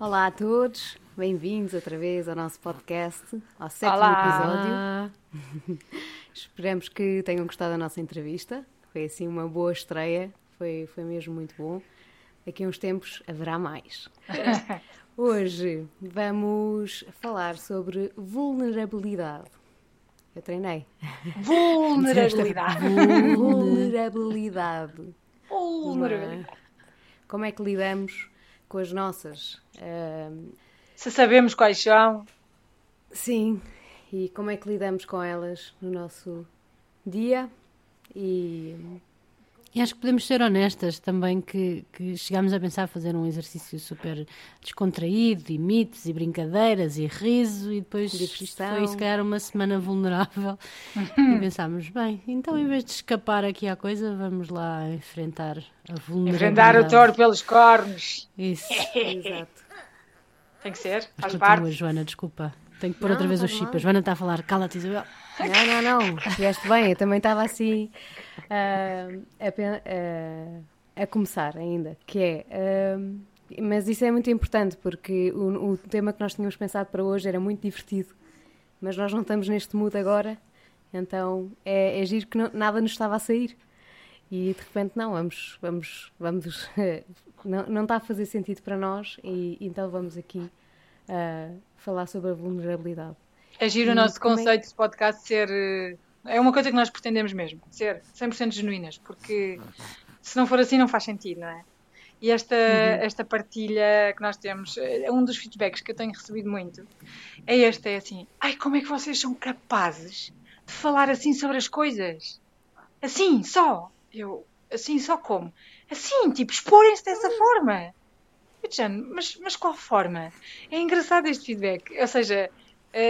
Olá a todos, bem-vindos outra vez ao nosso podcast, ao sétimo Olá. episódio. Esperamos que tenham gostado da nossa entrevista. Foi assim uma boa estreia, foi, foi mesmo muito bom. Daqui a uns tempos haverá mais. Hoje vamos falar sobre vulnerabilidade. Eu treinei. Vulnerabilidade. Vulnerabilidade. Vulnerabilidade. Como é que lidamos com as nossas. Se sabemos quais são, Sim, e como é que lidamos com elas no nosso dia e E acho que podemos ser honestas também que, que chegámos a pensar fazer um exercício super descontraído, e mitos e brincadeiras e riso e depois Diversão. foi se calhar uma semana vulnerável e pensámos, bem, então em vez de escapar aqui à coisa, vamos lá enfrentar a vulnerabilidade. enfrentar o touro pelos cornos. Isso. exato. Tem que ser, faz continua, parte. Joana, desculpa. Tenho que pôr Não, outra vez o chip. A Joana está a falar, cala-te Isabel. Não, não, não, estiveste bem, eu também estava assim ah, a, ah, a começar ainda, que é, ah, mas isso é muito importante porque o, o tema que nós tínhamos pensado para hoje era muito divertido, mas nós não estamos neste mood agora, então é, é giro que não- nada nos estava a sair. E de repente não, vamos, vamos, vamos, não, não está a fazer sentido para nós e então vamos aqui falar sobre a vulnerabilidade. É giro o E nosso como é- conceito de podcast ser. eh, É uma coisa que nós pretendemos mesmo, ser 100% genuínas, porque se não for assim não faz sentido, não é? E esta, esta partilha que nós temos, é um dos feedbacks que eu tenho recebido muito, é este, é assim, ai, como é que vocês são capazes de falar assim sobre as coisas? Assim, só. Eu, assim, só como? Assim, tipo, exporem-se dessa forma. Eu, Jane, mas, mas qual forma? É engraçado este feedback. Ou seja, eh,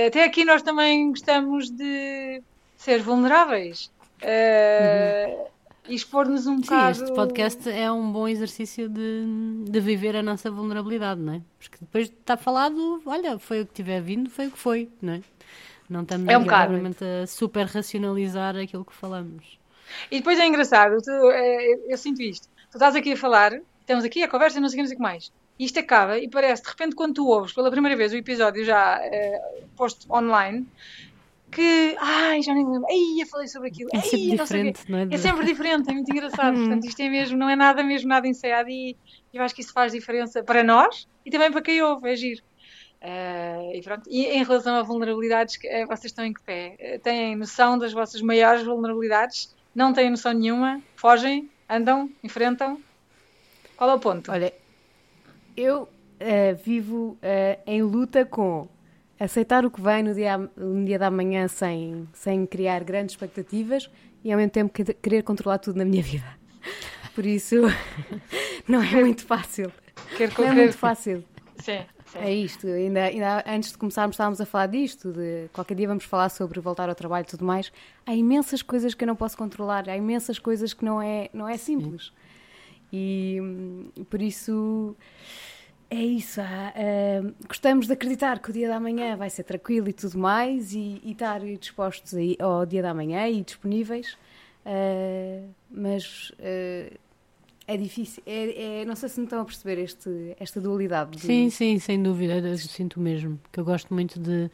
até aqui nós também gostamos de ser vulneráveis. eh, E expor-nos um Sim, bocado. este podcast é um bom exercício de, de viver a nossa vulnerabilidade, não é? Porque depois está falado, olha, foi o que tiver vindo, foi o que foi, não é? Não estamos É um realmente a super racionalizar aquilo que falamos. E depois é engraçado, tu, eh, eu, sinto isto. Tu estás aqui a falar, estamos aqui a conversa, não sei o que mais. E isto acaba e parece, de repente, quando tu ouves pela primeira vez o episódio já eh, posto online, que, ai, já nem me lembro, ai, eu falei sobre aquilo, É ai, sempre não quê. diferente, não é? É sempre diferente, é muito engraçado. Portanto, isto é mesmo, não é nada mesmo nada ensaiado e eu acho que isso faz diferença para nós e também para quem ouve, é giro. Eh, e pronto, e em relação a vulnerabilidades, eh, vocês estão em que pé? Têm noção das vossas maiores vulnerabilidades? Não têm noção nenhuma? Fogem? Andam? Enfrentam? Qual é o ponto? Olha, eu eh, vivo eh, em luta com aceitar o que vem no dia, no dia da manhã sem, sem criar grandes expectativas e ao mesmo tempo que- querer controlar tudo na minha vida. Por isso, não é muito fácil. Quer Não é muito fácil. Sim, sim. É isto. Ainda, ainda antes de começarmos estávamos a falar disto, de qualquer dia vamos falar sobre voltar ao trabalho e tudo mais. Há imensas coisas que eu não posso controlar, há imensas coisas que não é, não é simples. E hum, por isso é isso. há, hum, gostamos de acreditar que o dia da manhã vai ser tranquilo e tudo mais, e, e estar dispostos ao dia da manhã e disponíveis. Ah, mas ah, é difícil. É, é- não sei se me estão a perceber este, esta dualidade. de- Sim, sim, sem dúvida, eu sinto mesmo. Que eu gosto muito de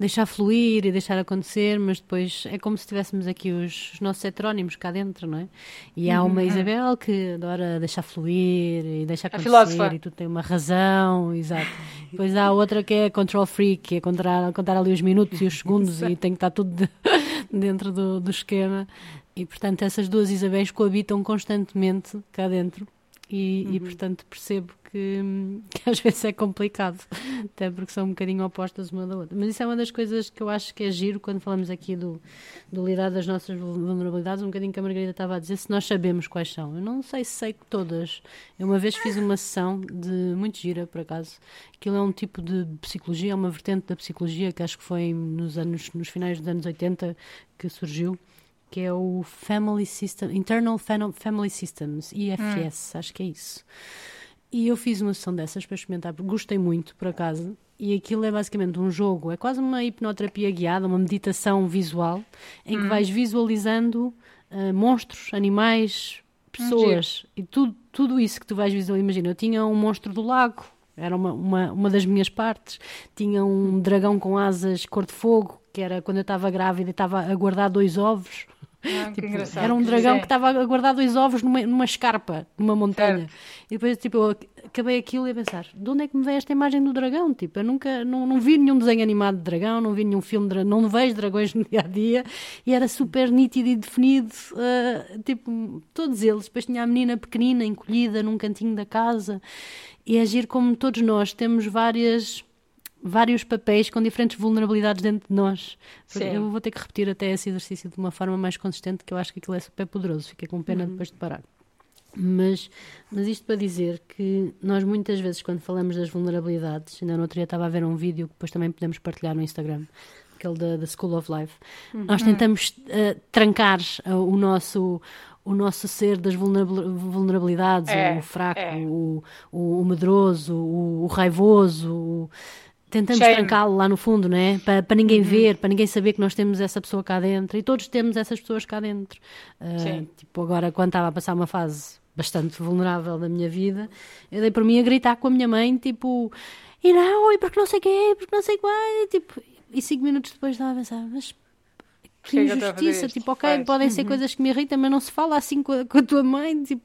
deixar fluir e deixar acontecer, mas depois é como se tivéssemos aqui os, os nossos heterónimos cá dentro, não é? E há uma Isabel que adora deixar fluir e deixar acontecer filósofa. e tudo tem uma razão, exato. Depois há outra que é control freak, que é contar, contar ali os minutos e os segundos e tem que estar tudo de- dentro do, do esquema. E portanto essas duas Isabéis coabitam constantemente cá dentro e, e, portanto percebo que, que às vezes é complicado, até porque são um bocadinho opostas uma da outra. Mas isso é uma das coisas que eu acho que é giro quando falamos aqui do, do lidar das nossas vulnerabilidades, um bocadinho que a Margarida estava a dizer, se nós sabemos quais são. Eu não sei se sei que todas. Eu uma vez fiz uma sessão de muito gira, por acaso. Aquilo é um tipo de psicologia, é uma vertente da psicologia que acho que foi nos anos, nos finais dos anos 80 que surgiu que é o Family System, Internal Fam- Family Systems, IFS, acho que é isso. E eu fiz uma sessão dessas para experimentar, porque gostei muito, por acaso. E aquilo é basicamente um jogo, é quase uma hipnoterapia guiada, uma meditação visual, em que vais visualizando ah, monstros, animais, pessoas. e tudo, tudo isso que tu vais visualizar. Imagina, eu tinha um monstro do lago, era uma, uma, uma das minhas partes. Tinha um dragão com asas cor de fogo, que era quando eu estava grávida e estava a guardar dois ovos. Ah, Tipo, era um dragão É. que estava a guardar dois ovos numa, numa escarpa, numa montanha. E depois, tipo, eu acabei aquilo e a pensar: de onde é que me veio esta imagem do dragão? Tipo, eu nunca, não, não vi nenhum desenho animado de dragão, não vi nenhum filme de dragão, não vejo dragões no dia a dia. E era super nítido e definido, ah, tipo, todos eles. Depois tinha a menina pequenina, encolhida num cantinho da casa. E agir como todos nós temos várias vários papéis com diferentes vulnerabilidades dentro de nós. Eu vou ter que repetir até esse exercício de uma forma mais consistente, que eu acho que aquilo é super poderoso. Fiquei com pena depois de parar. Mas, mas isto para dizer que nós muitas vezes, quando falamos das vulnerabilidades, ainda no outro dia estava a ver um vídeo que depois também podemos partilhar no Instagram, aquele da, da School of Life. Nós tentamos eh, trancar eh, o nosso o nosso ser das vulnerabil- vulnerabilidades, É, o fraco, é. o, o, o medroso, o, o raivoso, o- tentamos trancá-lo lá no fundo, não é? Para, para ninguém ver, para ninguém saber que nós temos essa pessoa cá dentro e todos temos essas pessoas cá dentro. Sim. tipo, agora, quando estava a passar uma fase bastante vulnerável da minha vida, eu dei por mim a gritar com a minha mãe, tipo, e não, e porque não sei quê, porque não sei qual, e, tipo, e cinco minutos depois estava a pensar, mas que Porquê é que injustiça, tipo, ok, Pois. podem ser coisas que me irritam, mas não se fala assim com a, com a tua mãe, tipo,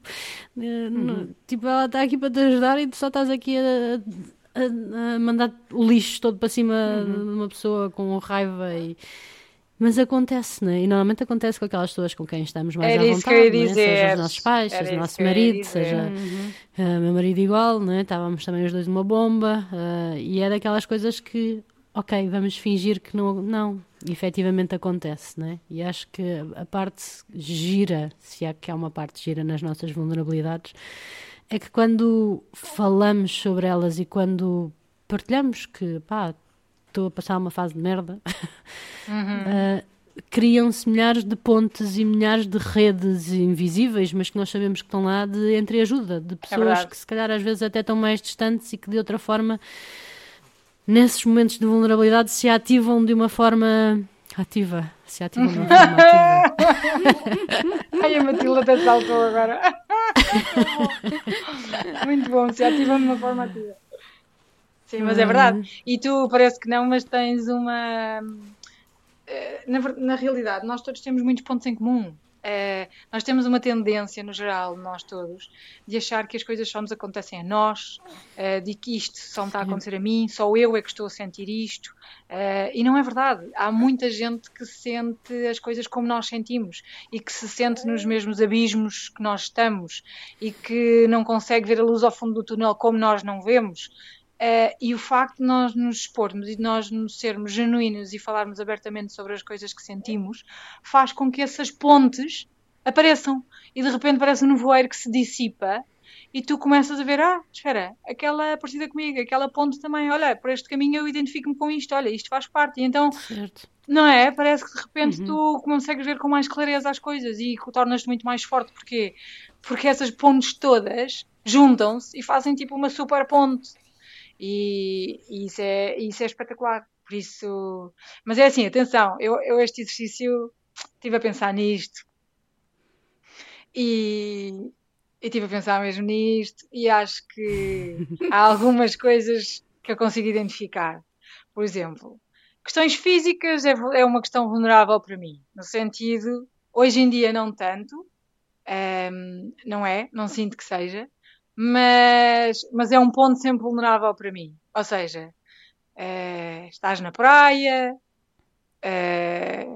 eh, não- tipo, ela está aqui para te ajudar e tu só estás aqui a, a- a mandar o lixo todo para cima de uma pessoa com raiva e... Mas acontece, né? E normalmente acontece com aquelas pessoas com quem estamos mais Era à que vontade, né? seja os nossos pais, Era seja o nosso marido, seja ah, meu marido igual, né? Estávamos também os dois numa bomba ah, e é daquelas coisas que, ok, vamos fingir que não, não, efetivamente acontece, né? E acho que a parte gira, se há que há uma parte gira nas nossas vulnerabilidades, é que quando falamos sobre elas e quando partilhamos que, pá, estou a passar uma fase de merda, ah, criam-se milhares de pontes e milhares de redes invisíveis, mas que nós sabemos que estão lá de entreajuda, de pessoas verdade. que se calhar às vezes até estão mais distantes e que de outra forma, nesses momentos de vulnerabilidade, se ativam de uma forma ativa. Se ativam de uma forma ativa. Ai, a Matilda até saltou agora. Muito bom, se ativa de uma forma ativa. Sim, mas é verdade. E tu parece que não, mas tens uma. eh, Na, na realidade, nós todos temos muitos pontos em comum. Eh, nós temos uma tendência, no geral, nós todos, de achar que as coisas só nos acontecem a nós, eh, de que isto só me está a acontecer a mim, só eu é que estou a sentir isto. Eh, e não é verdade. Há muita gente que sente as coisas como nós sentimos e que se sente nos mesmos abismos que nós estamos e que não consegue ver a luz ao fundo do túnel como nós não vemos. Eh, e o facto de nós nos expormos e de nós nos sermos genuínos e falarmos abertamente sobre as coisas que sentimos faz com que essas pontes apareçam e de repente parece um nevoeiro que se dissipa e tu começas a ver, ah, espera, aquela é parecida comigo, aquela ponte também, olha, por este caminho eu identifico-me com isto, olha, isto faz parte. E então, certo. não é? Parece que de repente tu consegues ver com mais clareza as coisas e tornas-te muito mais forte. Porquê? Porque essas pontes todas juntam-se e fazem tipo uma super ponte. E, e isso, é, isso é espetacular. Por isso. Mas é assim, atenção, eu, eu este exercício estive a pensar nisto e estive a pensar mesmo nisto e acho que há algumas coisas que eu consigo identificar. Por exemplo, questões físicas é, é uma questão vulnerável para mim, no sentido, hoje em dia não tanto, ehm, não é, não sinto que seja, mas, mas é um ponto sempre vulnerável para mim. Ou seja, eh, estás na praia, eh,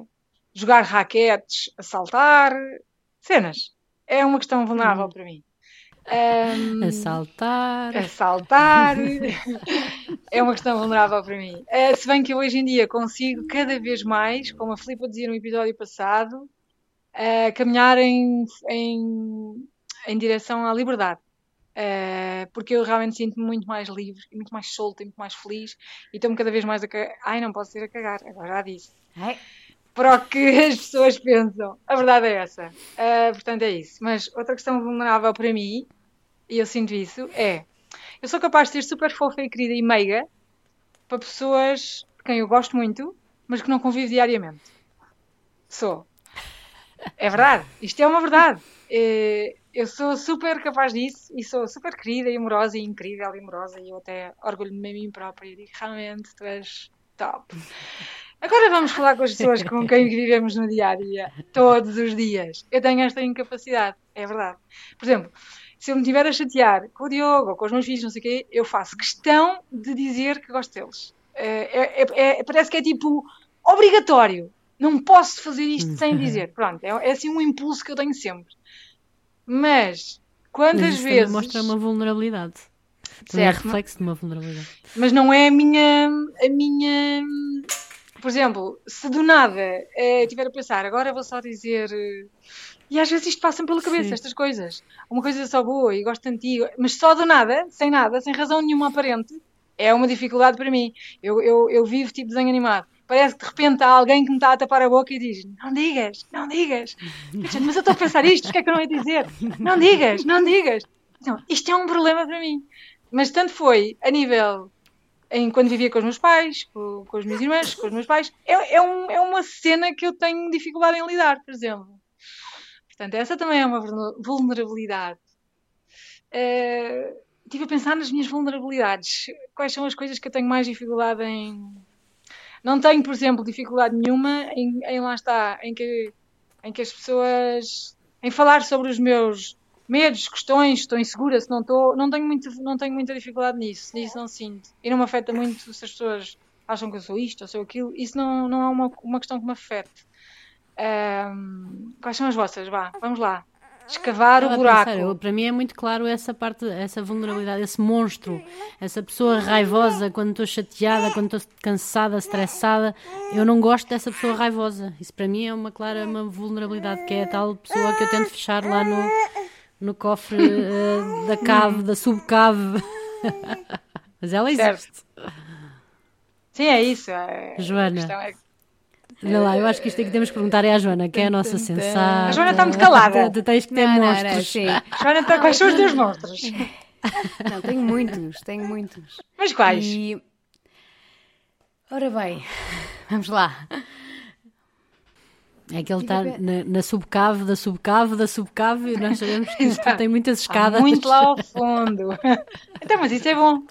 jogar raquetes, a saltar, cenas. É uma questão vulnerável para mim. Ehm, A saltar. a saltar. é uma questão vulnerável para mim. Eh, se bem que eu hoje em dia consigo cada vez mais, como a Filipa dizia no episódio passado, eh, caminhar em, em, em direção à liberdade. Eh, porque eu realmente sinto-me muito mais livre, muito mais solta e muito mais feliz e estou-me cada vez mais a cagar. Ai, não posso ir a cagar, agora já disse. Ai, Para o que as pessoas pensam. A verdade é essa. Eh, portanto, é isso. Mas outra questão vulnerável para mim, e eu sinto isso, é eu sou capaz de ser super fofa e querida e meiga para pessoas de quem eu gosto muito, mas que não convivo diariamente. Sou. É verdade. Isto é uma verdade. Eh, eu sou super capaz disso e sou super querida e amorosa e incrível e amorosa e eu até orgulho-me de mim própria e digo realmente tu és top. Agora vamos falar com as pessoas com quem vivemos no dia a dia, todos os dias. Eu tenho esta incapacidade, é verdade. Por exemplo, se eu me estiver a chatear com o Diogo ou com os meus filhos, não sei o quê, eu faço questão de dizer que gosto deles. É, é, é, parece que é tipo obrigatório. Não posso fazer isto sem dizer. Pronto, é, é assim um impulso que eu tenho sempre. Mas quantas Mas vezes. mostra uma vulnerabilidade. Também é reflexo de uma vulnerabilidade. Mas não é a minha. A minha por exemplo, se do nada eh, estiver a pensar, agora vou só dizer. eh, e às vezes isto passa pela cabeça, Sim. estas coisas. Uma coisa só boa e gosto de ti, mas só do nada, sem nada, sem razão nenhuma aparente, é uma dificuldade para mim. Eu, eu, eu vivo tipo desenho animado. Parece que de repente há alguém que me está a tapar a boca e diz: Não digas, não digas. Mas eu estou a pensar isto, o que é que eu não ia dizer? Não digas, não digas. Então, isto é um problema para mim. Mas tanto foi a nível em quando vivia com os meus pais, com, com as minhas irmãs, com os meus pais, é, é, um- é uma cena que eu tenho dificuldade em lidar, por exemplo. Portanto, essa também é uma vulner- vulnerabilidade. Eh, Estive a pensar nas minhas vulnerabilidades. Quais são as coisas que eu tenho mais dificuldade em. Não tenho, por exemplo, dificuldade nenhuma em, em lá está, em que, em que as pessoas. em falar sobre os meus medos, questões, estou insegura, se não estou, não tenho, muito, não tenho muita dificuldade nisso, nisso não sinto. E não me afeta muito se as pessoas acham que eu sou isto ou sou aquilo, isso não, não é uma, uma questão que me afete. Ahm, quais são as vossas? Vá, vamos lá. Escavar o buraco. pensar, para mim é muito claro essa parte, essa vulnerabilidade, esse monstro, essa pessoa raivosa quando estou chateada, quando estou cansada, estressada. Eu não gosto dessa pessoa raivosa. Isso para mim é uma clara uma vulnerabilidade, que é a tal pessoa que eu tento fechar lá no, no cofre eh, da cave, da subcave. Mas ela Certo. existe. Sim, é isso. é- Joana. a questão é- Olha lá, eu acho que isto é que temos que perguntar é à Joana, que é a nossa sensata. A Joana está muito calada. Tu tens que ter Não, não, não, monstros. sim. Joana, tá- quais são os teus monstros? Não, tenho muitos, tenho muitos. Mas quais? E... Ora bem, vamos lá. É que ele está na, na subcave, da subcave, da subcave, e nós sabemos que isto tem muitas Está escadas. muito lá ao fundo. Então, mas isso é bom.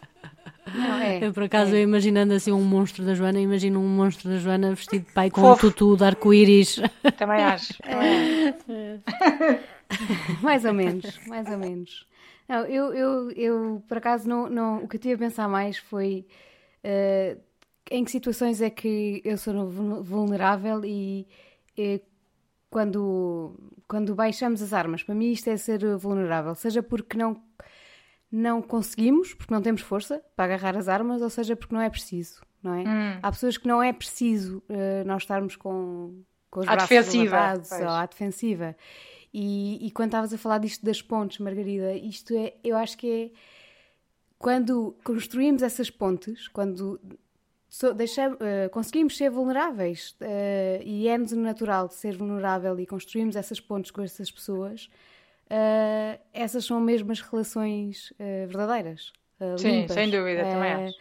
Não, é. Eu, por acaso, eu imaginando assim um monstro da Joana, imagino um monstro da Joana vestido de pai com Fofo. um tutu de arco-íris. Também acho. Também acho. Mais ou menos, mais ou menos. Não, eu, eu, eu por acaso, não, não, o que eu tive a pensar mais foi eh, em que situações é que eu sou vul- vulnerável e, eh, quando, quando baixamos as armas. Para mim, isto é ser vulnerável, seja porque não, não conseguimos, porque não temos força para agarrar as armas, ou seja porque não é preciso. Não é? Hum. Há pessoas que não é preciso eh, nós estarmos com, com os À braços defensiva, levantados ou à defensiva. E, e quando estavas a falar disto das pontes, Margarida, isto é, eu acho que é quando construímos essas pontes, quando so- deixam- eh, conseguimos ser vulneráveis eh, e é-nos natural de ser vulnerável e construímos essas pontes com essas pessoas, eh, essas são mesmo as relações eh, verdadeiras. eh, Sim, limpas. sem dúvida, também acho.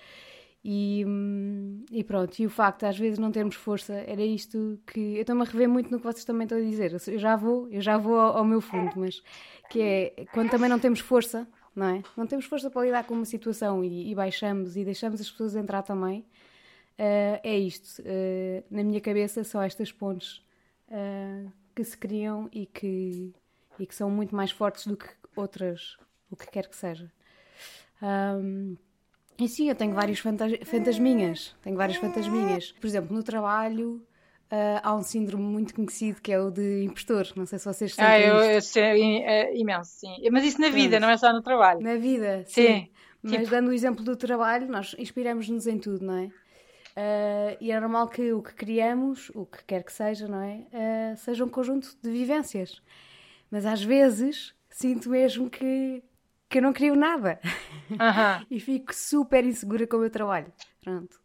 e, hum, e pronto, e o facto de às vezes não termos força, era isto que eu estou-me a rever muito no que vocês também estão a dizer. Eu já vou, eu já vou ao, ao meu fundo, mas que é quando também não temos força, não é? Não temos força para lidar com uma situação e, e baixamos e deixamos as pessoas entrar também. eh, é isto. eh, na minha cabeça são estas pontes eh, que se criam e que, e que são muito mais fortes do que outras, o que quer que seja. Ahm, e sim, eu tenho vários fantas- fantasminhas. Tenho vários fantasminhas. Por exemplo, no trabalho ah, há um síndrome muito conhecido que é o de impostor. Não sei se vocês sentem Ah, eu, eu sei, é, imenso, sim. Mas isso na vida, Pronto. não é só no trabalho. Na vida, Sim, sim. Mas tipo- dando o exemplo do trabalho, nós inspiramos-nos em tudo, não é? Ah, e é normal que o que criamos, o que quer que seja, não é? Ah, seja um conjunto de vivências. Mas às vezes sinto mesmo que, que eu não crio nada. Aham. e fico super insegura com o meu trabalho. Pronto.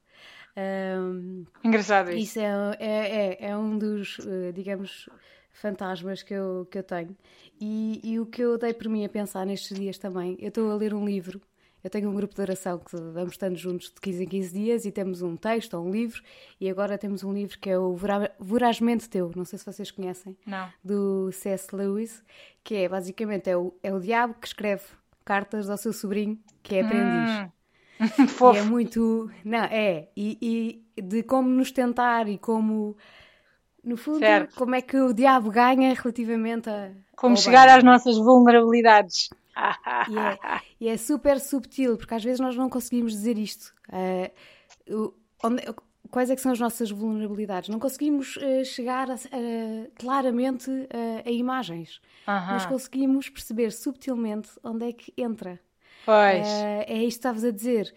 Ahm, Engraçado isso. isso é, é, é, é um dos, eh, digamos, fantasmas que eu, que eu tenho. E, e o que eu dei por mim a pensar nestes dias também, eu estou a ler um livro, eu tenho um grupo de oração que vamos estando juntos de 15 em 15 dias e temos um texto ou um livro e agora temos um livro que é o Vorazmente Teu, não sei se vocês conhecem, não. do C.S. Lewis, que é basicamente é o, é o diabo que escreve cartas ao seu sobrinho que é aprendiz. Hum. e é muito. Não, é. E, e, de como nos tentar e como. No fundo, certo. como é que o diabo ganha relativamente a. Como chegar bem. às nossas vulnerabilidades. E, é, e é super subtil, porque às vezes nós não conseguimos dizer isto. Uh, onde, quais é que são as nossas vulnerabilidades? Não conseguimos uh, chegar a, uh, claramente a imagens, mas conseguimos perceber subtilmente onde é que entra. Pois. é isto que estavas a dizer.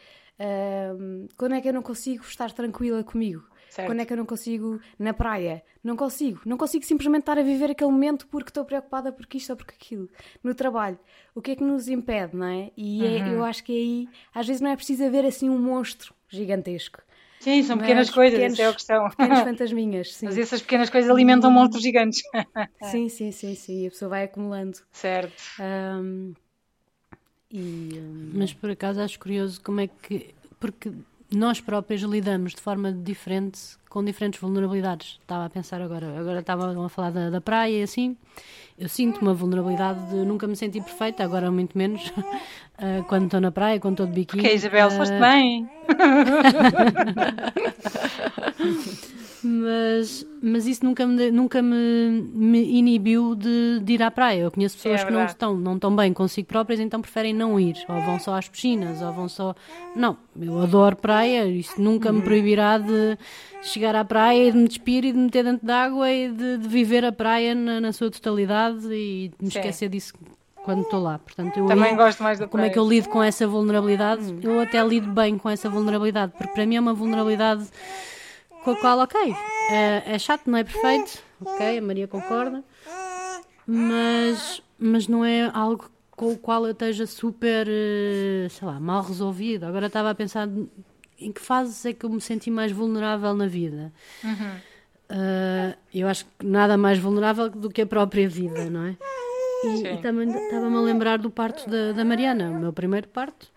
quando é que eu não consigo estar tranquila comigo? Certo. Quando é que eu não consigo na praia? Não consigo. Não consigo simplesmente estar a viver aquele momento porque estou preocupada porque isto ou porque aquilo. No trabalho. O que é que nos impede, não é? E é, uhum. é, eu acho que aí, às vezes, não é preciso haver assim um monstro gigantesco. Sim, são pequenas coisas, pequenos, é a questão. Pequenas fantasminhas, sim. Mas essas pequenas coisas alimentam monstros gigantes. sim, sim, sim, sim. A pessoa vai acumulando. Certo. Um, e, um... Mas por acaso acho curioso como é que. Porque nós próprios lidamos de forma diferente com diferentes vulnerabilidades. Estava a pensar agora, agora estava a falar da, da praia e assim. Eu sinto uma vulnerabilidade de nunca me sentir perfeita, agora muito menos, uh, quando estou na praia, quando estou de biquíni. Porque Isabel, uh... foste bem! mas, mas isso nunca me, nunca me, me inibiu de, de, ir à praia. Eu conheço pessoas é que não estão, não estão bem consigo próprias, então preferem não ir, ou vão só às piscinas, ou vão só. Não, eu adoro praia, isso nunca me proibirá de chegar à praia e de me despir e de me meter dentro d'água e de, de, viver a praia na, na sua totalidade e de me Sim. esquecer disso quando estou lá. Portanto, eu Também gosto mais da Como praia. é que eu lido com essa vulnerabilidade? Hum. Eu até lido bem com essa vulnerabilidade, porque para mim é uma vulnerabilidade com a qual, ok, é, é chato, não é perfeito, ok, a Maria concorda, mas, mas não é algo com o qual eu esteja super, eh, sei lá, mal resolvido. Agora estava a pensar em que fases é que eu me senti mais vulnerável na vida. Uhum. Uh, eu acho que nada mais vulnerável do que a própria vida, não é? E, e também estava-me a lembrar do parto da, da Mariana, o meu primeiro parto.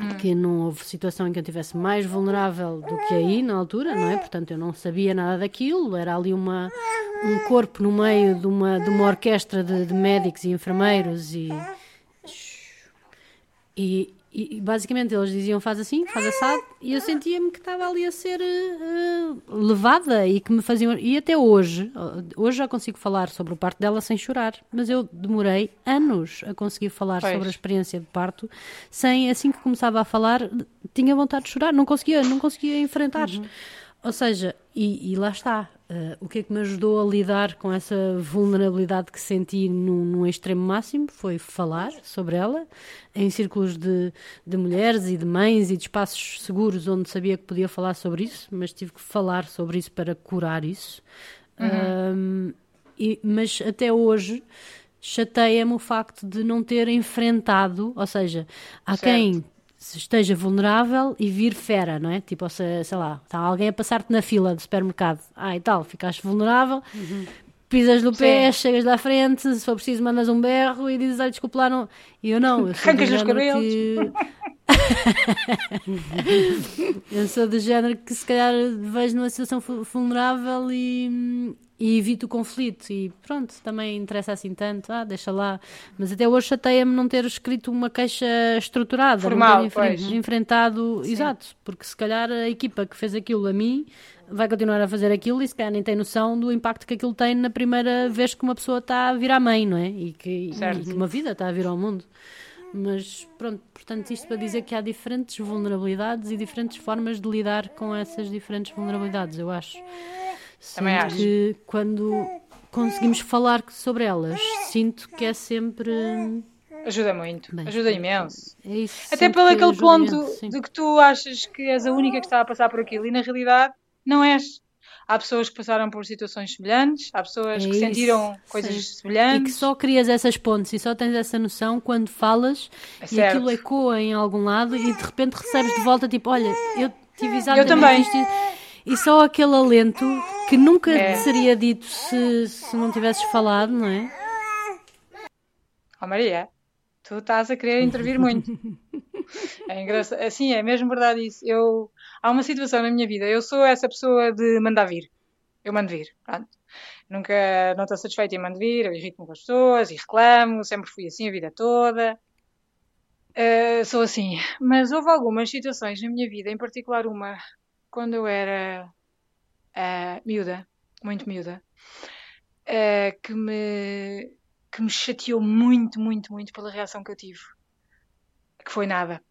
Hum. que não houve situação em que eu estivesse mais vulnerável do que aí na altura, não é? Portanto, eu não sabia nada daquilo, era ali uma, um corpo no meio de uma, de uma orquestra de, de médicos e enfermeiros e, e, e, basicamente eles diziam faz assim, faz assado, e eu sentia-me que estava ali a ser uh, levada e que me faziam. E até hoje, hoje já consigo falar sobre o parto dela sem chorar, mas eu demorei anos a conseguir falar pois. sobre a experiência de parto sem, assim que começava a falar, tinha vontade de chorar, não conseguia, não conseguia enfrentar. Uhum. Ou seja, e, e lá está, Uh, o que é que me ajudou a lidar com essa vulnerabilidade que senti no, no extremo máximo foi falar sobre ela em círculos de, de, mulheres e de mães e de espaços seguros onde sabia que podia falar sobre isso, mas tive que falar sobre isso para curar isso. Uhum. Uh, e, mas até hoje chateia-me o facto de não ter enfrentado, ou seja, há certo. quem esteja vulnerável e vir fera, não é? Tipo, se, sei lá, está alguém a passar-te na fila do supermercado, ah e tal, ficaste vulnerável, uhum. pisas no pé, Sim. chegas da frente, se for preciso mandas um berro e dizes, ah, desculpa lá, não. E eu não, eu sou do género que... eu sou do género que se calhar vejo numa situação vulnerável e, e evito o conflito e pronto, também interessa assim tanto, ah, deixa lá. Mas até hoje chateia-me não ter escrito uma queixa estruturada, Formal, não ter enfre enfrentado, Sim. exato, porque se calhar a equipa que fez aquilo a mim vai continuar a fazer aquilo e se calhar nem tem noção do impacto que aquilo tem na primeira vez que uma pessoa está a vir à mãe, não é? E que, e que uma vida está a vir ao mundo. Mas pronto, portanto, isto para dizer que há diferentes vulnerabilidades e diferentes formas de lidar com essas diferentes vulnerabilidades, eu acho. Também acho. que quando conseguimos falar sobre elas, sinto que é sempre. Ajuda muito, Bem, ajuda imenso. É isso, Até pelo aquele ponto de que tu achas que és a única que está a passar por aquilo e na realidade não és. Há pessoas que passaram por situações semelhantes, há pessoas é que sentiram coisas sim. semelhantes. E que só crias essas pontes e só tens essa noção quando falas é e certo. aquilo ecoa em algum lado e de repente recebes de volta tipo, olha, eu tive exatamente eu também. isto e só aquele alento que nunca é. seria dito se, se não tivesses falado, não é? Oh Maria, tu estás a querer intervir muito. É engraçado. Assim, é mesmo verdade isso. Eu, há uma situação na minha vida, eu sou essa pessoa de mandar vir. Eu mando vir, pronto. Nunca não estou satisfeita em mando vir, eu irrito-me com as pessoas e reclamo, sempre fui assim a vida toda. Uh, sou assim. Mas houve algumas situações na minha vida, em particular uma, quando eu era uh, miúda, muito miúda, uh, que, me, que me chateou muito, muito, muito pela reação que eu tive. Que foi nada.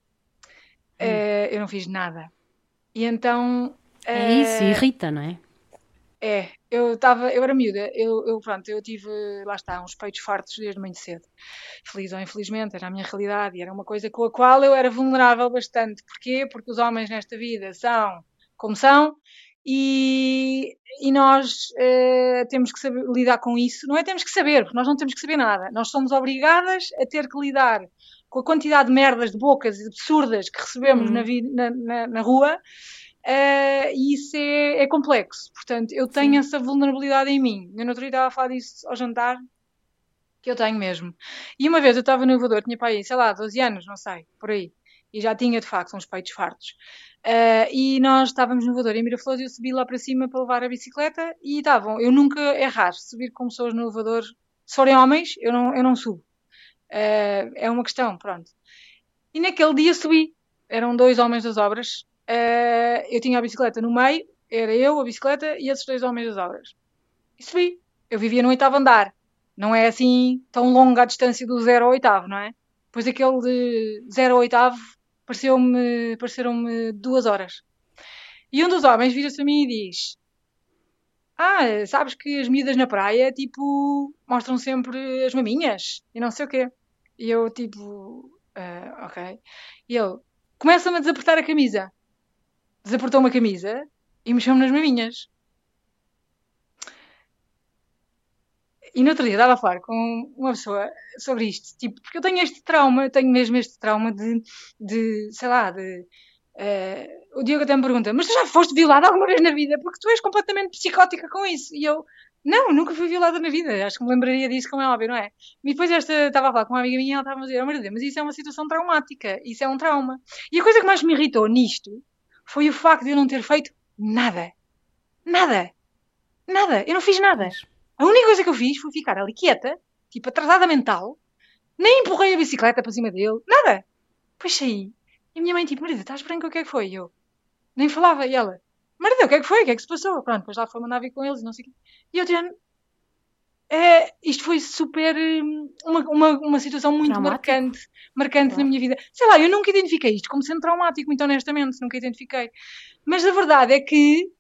Hum. eu não fiz nada. E então. é isso, irrita, não é? É, eu estava, eu era miúda, eu, eu, pronto, eu tive, lá está, uns peitos fartos desde muito cedo. Feliz ou infelizmente, era a minha realidade e era uma coisa com a qual eu era vulnerável bastante. Porquê? Porque os homens nesta vida são como são e, e nós uh, temos que saber lidar com isso. Não é temos que saber, porque nós não temos que saber nada. Nós somos obrigadas a ter que lidar com a quantidade de merdas, de bocas absurdas que recebemos hum. na, na, na, rua Uh, e isso é, é, complexo. Portanto, eu tenho Sim. essa vulnerabilidade em mim. Eu no outro dia estava a falar disso ao jantar, que eu tenho mesmo. E uma vez eu estava no elevador, tinha para aí, sei lá, 12 anos, não sei, por aí. E já tinha, de facto, uns peitos fartos. Uh, e nós estávamos no elevador em Miraflores e eu subi lá para cima para levar a bicicleta e estavam. Eu nunca, é raro subir com pessoas no elevador. Se forem homens, eu não, eu não subo. Uh, é uma questão, pronto. E naquele dia subi. Eram dois homens das obras Uh, eu tinha a bicicleta no meio, era eu, a bicicleta e esses dois homens das obras. E subi. Eu vivia no oitavo andar. Não é assim tão longa a distância do zero ao oitavo, não é? Pois aquele de zero ao oitavo pareceu-me, pareceram-me duas horas. E um dos homens vira-se a mim e diz: Ah, sabes que as miúdas na praia, tipo, mostram sempre as maminhas e não sei o quê. E eu, tipo, uh, ok. E ele começa-me a desapertar a camisa desapertou uma camisa e mexeu-me nas maminhas. E no outro dia estava a falar com uma pessoa sobre isto, tipo, porque eu tenho este trauma, eu tenho mesmo este trauma de, de sei lá, de. Uh, o Diogo até me pergunta, mas tu já foste violada alguma vez na vida? Porque tu és completamente psicótica com isso. E eu, não, nunca fui violada na vida. Acho que me lembraria disso, como é óbvio, não é? E depois esta, estava a falar com uma amiga minha e ela estava a dizer, oh, meu Deus, mas isso é uma situação traumática, isso é um trauma. E a coisa que mais me irritou nisto foi o facto de eu não ter feito nada. Nada. Nada. Eu não fiz nada. A única coisa que eu fiz foi ficar ali quieta, tipo atrasada mental, nem empurrei a bicicleta para cima dele, nada. Depois saí. E a minha mãe, tipo, Marida, estás branca? O que é que foi? E eu nem falava. E ela, Marida, o que é que foi? O que é que se passou? Pronto, depois lá foi mandar vir com eles e não sei o quê. E eu, tirando, é, isto foi super. Hum, uma, uma, uma situação muito traumático. marcante, marcante na minha vida. Sei lá, eu nunca identifiquei isto como sendo traumático, muito honestamente, nunca identifiquei. Mas a verdade é que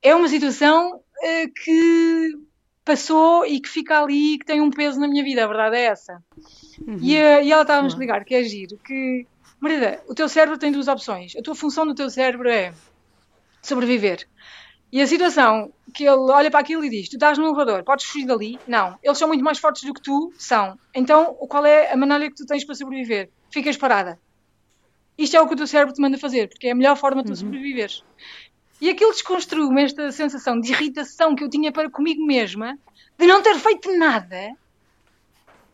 é uma situação uh, que passou e que fica ali e que tem um peso na minha vida, a verdade é essa. Uhum. E, uh, e ela estava a explicar que é giro, que, Marida, o teu cérebro tem duas opções. A tua função do teu cérebro é sobreviver. E a situação que ele olha para aquilo e diz: Tu estás no elevador, podes fugir dali? Não. Eles são muito mais fortes do que tu? São. Então, qual é a maneira que tu tens para sobreviver? Ficas parada. Isto é o que o teu cérebro te manda fazer, porque é a melhor forma de tu uhum. sobreviveres. E aquilo desconstruiu-me esta sensação de irritação que eu tinha para comigo mesma, de não ter feito nada.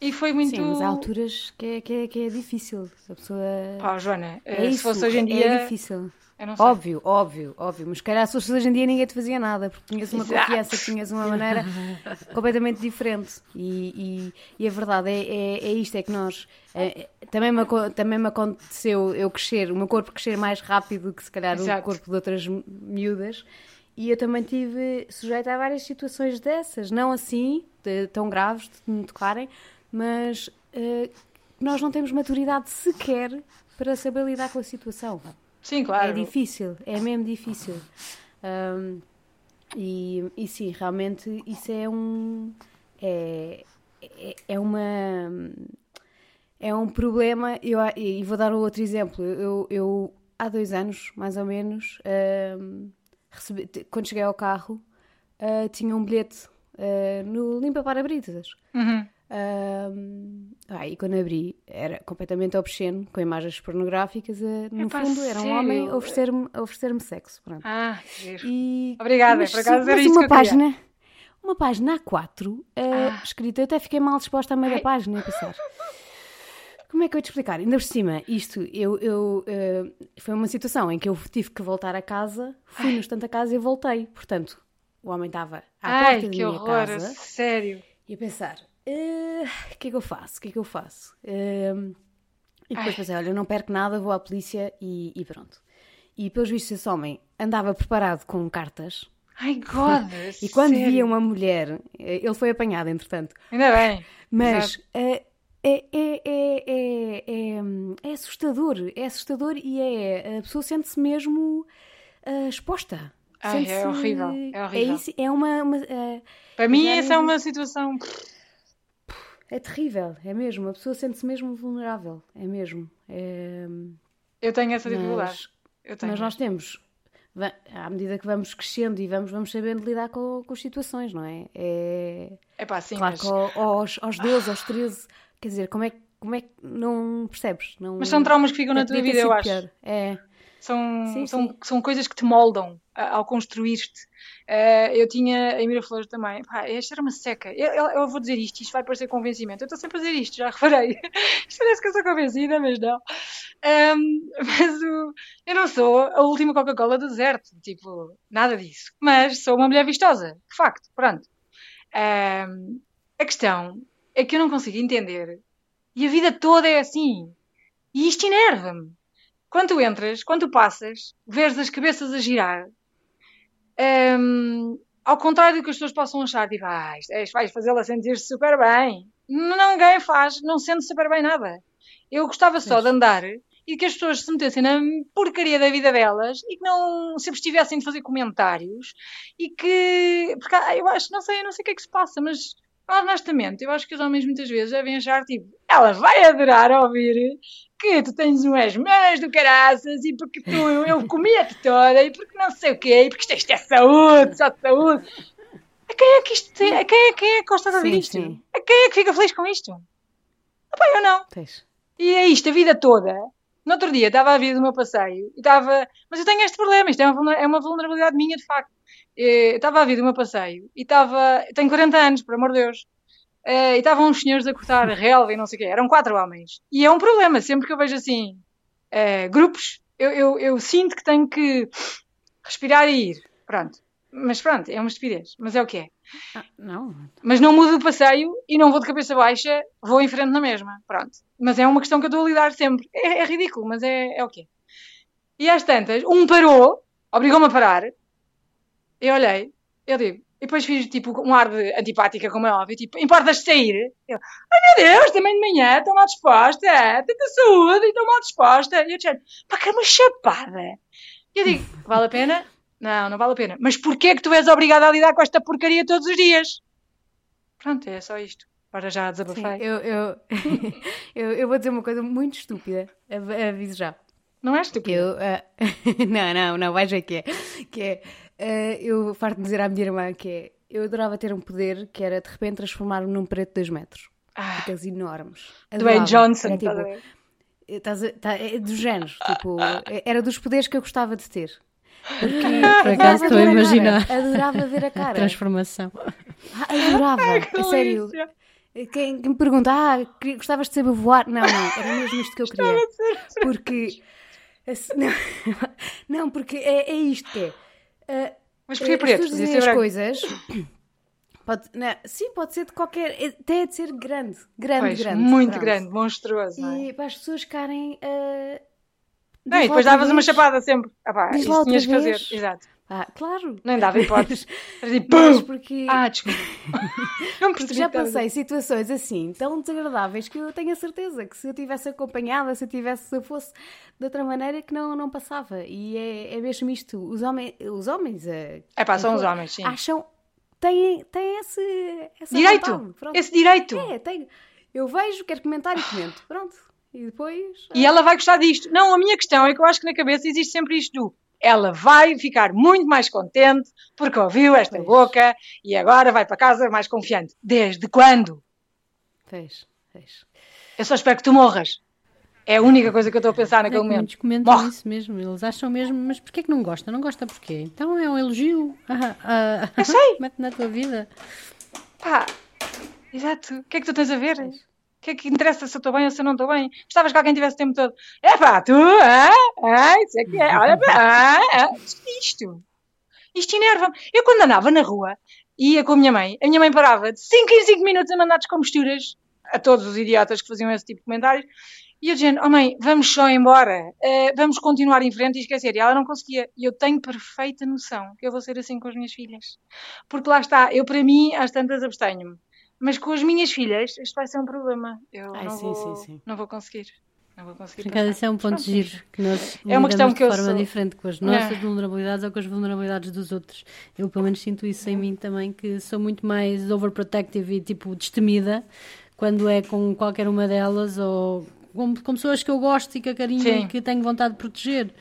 E foi muito. Sim, mas há alturas que é, que é, que é difícil. A pessoa. Pá, Joana, é se isso, fosse hoje em dia. É difícil. Óbvio, óbvio, óbvio. Mas se calhar se hoje em dia ninguém te fazia nada, porque tinhas uma Exato. confiança, tinhas uma maneira completamente diferente. E, e, e a verdade é, é, é, isto: é que nós. É, também, me, também me aconteceu eu crescer, o meu corpo crescer mais rápido que se calhar Exato. o corpo de outras miúdas. E eu também tive sujeita a várias situações dessas, não assim, de, tão graves, de me tocarem, mas uh, nós não temos maturidade sequer para saber lidar com a situação. Sim, claro. É difícil, é mesmo difícil. Um, e, e sim, realmente isso é um. É, é, é uma. É um problema. Eu, e vou dar outro exemplo. Eu, eu há dois anos, mais ou menos, um, recebi, quando cheguei ao carro, uh, tinha um bilhete uh, no Limpa Para-Brisas. Uhum. Um, ah, e quando abri, era completamente obsceno, com imagens pornográficas. Uh, no Epá, fundo, era um homem a oferecer-me oferecer sexo. Pronto. Ah, e, Obrigada, mas, por acaso era uma página, queria. Uma página A4, uh, ah. escrita, eu até fiquei mal disposta a meio da página a pensar. Como é que eu ia te explicar? Ainda por cima, isto, eu, eu, uh, foi uma situação em que eu tive que voltar a casa, fui Ai. no instante a casa e voltei. Portanto, o homem estava à Ai, porta da minha horror, casa. sério. E a pensar, eh, o uh, que é que eu faço? O que é que eu faço? Uh, e depois Ai. pensei, olha, não perco nada, vou à polícia e, e pronto. E pelos vistos esse homem andava preparado com cartas. Ai, God! e quando sério? via uma mulher, eh, ele foi apanhado, entretanto. Ainda bem. Mas uh, é, é, é, é, assustador. É assustador e é. A pessoa sente-se mesmo exposta. Ai, é horrível. É horrível. É, isso, é uma. uma Para mim, essa é uma situação. É terrível, é mesmo. A pessoa sente-se mesmo vulnerável. É mesmo. É... Eu tenho essa dificuldade. Mas, mas nós temos à medida que vamos crescendo e vamos, vamos sabendo lidar com, com as situações, não é? É, é pá, sim, claro mas... que aos, aos 12, aos 13, quer dizer, como é, como é que não percebes? Não, mas são traumas que ficam na tua vida, eu acho. É. São, sim, são, sim. são coisas que te moldam ao construir-te. Uh, eu tinha em Miraflores também. Pá, esta era uma seca. Eu, eu, eu, vou dizer isto, isto vai parecer convencimento. Eu estou sempre a dizer isto, já reparei. isto parece que eu sou convencida, mas não. Um, mas o, eu não sou a última Coca-Cola do deserto. Tipo, nada disso. Mas sou uma mulher vistosa. De facto, pronto. Um, a questão é que eu não consigo entender. E a vida toda é assim. E isto enerva-me quando tu entras, quando tu passas, vês as cabeças a girar, um, ao contrário do que as pessoas possam achar, tipo, ah, isto, vais fazê-la sentir-se super bem. Ninguém faz, não sente super bem nada. Eu gostava só de andar e que as pessoas se metessem na porcaria da vida delas e que não se abstivessem de fazer comentários e que. Porque ah, eu acho, não sei, não sei o que é que se passa, mas honestamente, eu acho que os homens muitas vezes devem achar, tipo, ela vai adorar ouvir que tu tens umas mãos do caraças e porque tu, eu comia-te toda e porque não sei o quê, e porque isto é saúde, só saúde. A quem é que isto tem, a quem é, quem é que gosta de ouvir isto? Sim. A quem é que fica feliz com isto? Opa, eu não. E é isto a vida toda. No outro dia estava a vir do meu passeio e estava. Mas eu tenho este problema, isto é uma, é uma vulnerabilidade minha de facto. Eu estava a vir do meu passeio e estava. Tenho 40 anos, por amor de Deus. Uh, e estavam uns senhores a cortar relva e não sei o quê. Eram quatro homens. E é um problema, sempre que eu vejo assim uh, grupos, eu, eu, eu, sinto que tenho que respirar e ir. Pronto. Mas pronto, é uma estupidez. Mas é o que é. Ah, não. Mas não mudo o passeio e não vou de cabeça baixa, vou em frente na mesma. Pronto. Mas é uma questão que eu estou a lidar sempre. É, é ridículo, mas é, é o que é. E às tantas, um parou, obrigou-me a parar. Eu olhei, eu digo, e depois fiz tipo um ar de antipática, como é óbvio, tipo, importas de sair? Eu, ai meu Deus, também de manhã, estou mal disposta, tanta saúde e estou mal disposta. E eu disse, pá, que é uma chapada. E eu digo, vale a pena? Não, não vale a pena. Mas porquê é que tu és obrigada a lidar com esta porcaria todos os dias? Pronto, é só isto. Agora já desabafei. Sim, eu, eu, eu, eu, vou dizer uma coisa muito estúpida, aviso já. Não é estúpido? Eu, uh... não, não, não, vais ver que é. Que é Uh, eu farto de dizer à minha irmã que é, eu adorava ter um poder que era de repente transformar-me num preto de 2 metros. Ah. Aqueles enormes. Dwayne Johnson, era, tipo, tá estás a, tá, é dos géneros, tipo, era dos poderes que eu gostava de ter. Porque Por acaso estou a imaginar. adorava ver a cara. A transformação. Ah, adorava, Ai, a sério. Quem, quem, me pergunta, ah, gostavas de saber voar? Não, não, era mesmo isto que eu queria. Porque. Não, não porque é, é isto que é. Uh, Mas porquê preto? Podia ser as coisas. Pode, não, sim, pode ser de qualquer. Até de ser grande. Grande, pois, grande. Muito pronto. grande, monstruoso. E é? para as pessoas ficarem. Uh, não, e depois davas uma chapada sempre. Ah, pá, isso tinhas que fazer. Exato. Ah, claro. Nem dava hipóteses. Mas porque... Ah, desculpa. Não já passei situações assim tão desagradáveis que eu tenho a certeza que se eu tivesse acompanhada, se eu tivesse, se eu fosse de outra maneira que não, não passava. E é, é mesmo isto. Os, homens, os homens. É pá, são os homens, sim. Acham. Têm, têm esse. direito! Esse direito! É, tenho. Eu vejo, quero comentar e comento. Pronto. E depois. E ela vai gostar disto. Não, a minha questão é que eu acho que na cabeça existe sempre isto do ela vai ficar muito mais contente porque ouviu esta pois. boca e agora vai para casa mais confiante. Desde quando? Fez, fez. Eu só espero que tu morras. É a única coisa que eu estou a pensar naquele é, momento. Muitos comentam Morre. isso mesmo. Eles acham mesmo, mas porquê que não gosta? Não gosta porquê? Então é um elogio. Ah, ah, eu sei. Mete na tua vida. Pá, exato. O que é que tu tens a ver? Que é que interessa se eu estou bem ou se eu não estou bem? Gostavas que alguém tivesse o tempo todo. É pá, tu, ah, ah, isso é que é, olha. Ah, ah, isto. Isto enerva-me. Eu quando andava na rua, ia com a minha mãe, a minha mãe parava de 5 em 5 minutos a mandar descomposturas a todos os idiotas que faziam esse tipo de comentários. E eu dizendo, oh mãe, vamos só embora, uh, vamos continuar em frente e esquecer. E ela não conseguia. E eu tenho perfeita noção que eu vou ser assim com as minhas filhas. Porque lá está, eu para mim, às tantas abstenho-me. Mas com as minhas filhas, isto vai ser um problema. Eu Ai, não, sim, vou, sim, sim. não vou conseguir. Não vou conseguir. Porque isso é um ponto de giro que nós é uma questão que de forma sou... diferente com as nossas é. vulnerabilidades ou com as vulnerabilidades dos outros. Eu pelo menos sinto isso em mim também, que sou muito mais overprotective e tipo destemida quando é com qualquer uma delas ou com, com pessoas que eu gosto e que a carinho Sim. e que tenho vontade de proteger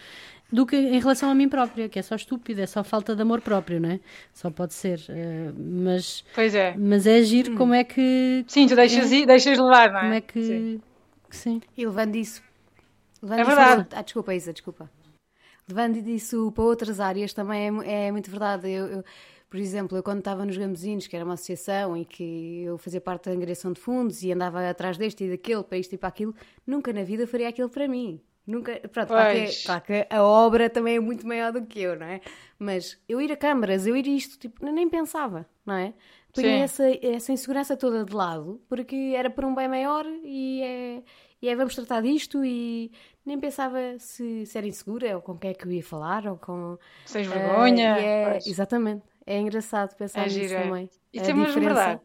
do que em relação a mim própria, que é só estúpida, é só falta de amor próprio, não é? Só pode ser. Uh, mas, pois é. Mas é agir hum. como é que. Sim, tu deixas, é, ir, deixas levar, não é? Como é que. Sim. Sim. E levando isso. Levando é verdade. Isso, ah, desculpa, Isa, desculpa. Levando isso para outras áreas também é, é muito verdade. Eu, eu, por exemplo, eu quando estava nos Gamozinhos, que era uma associação e que eu fazia parte da angariação de fundos e andava atrás deste e daquele, para isto e para aquilo, nunca na vida faria aquilo para mim. Nunca, pronto, claro que, claro que, a obra também é muito maior do que eu, não é? Mas eu ir a câmaras, eu ir isto, tipo, nem pensava, não é? Punha essa, essa insegurança toda de lado, porque era por um bem maior e é, e é vamos tratar disto e nem pensava se, se era insegura ou com quem é que eu ia falar ou com. Sem vergonha. Uh, é, exatamente. É engraçado pensar é nisso giro, também. Isso é mesmo verdade.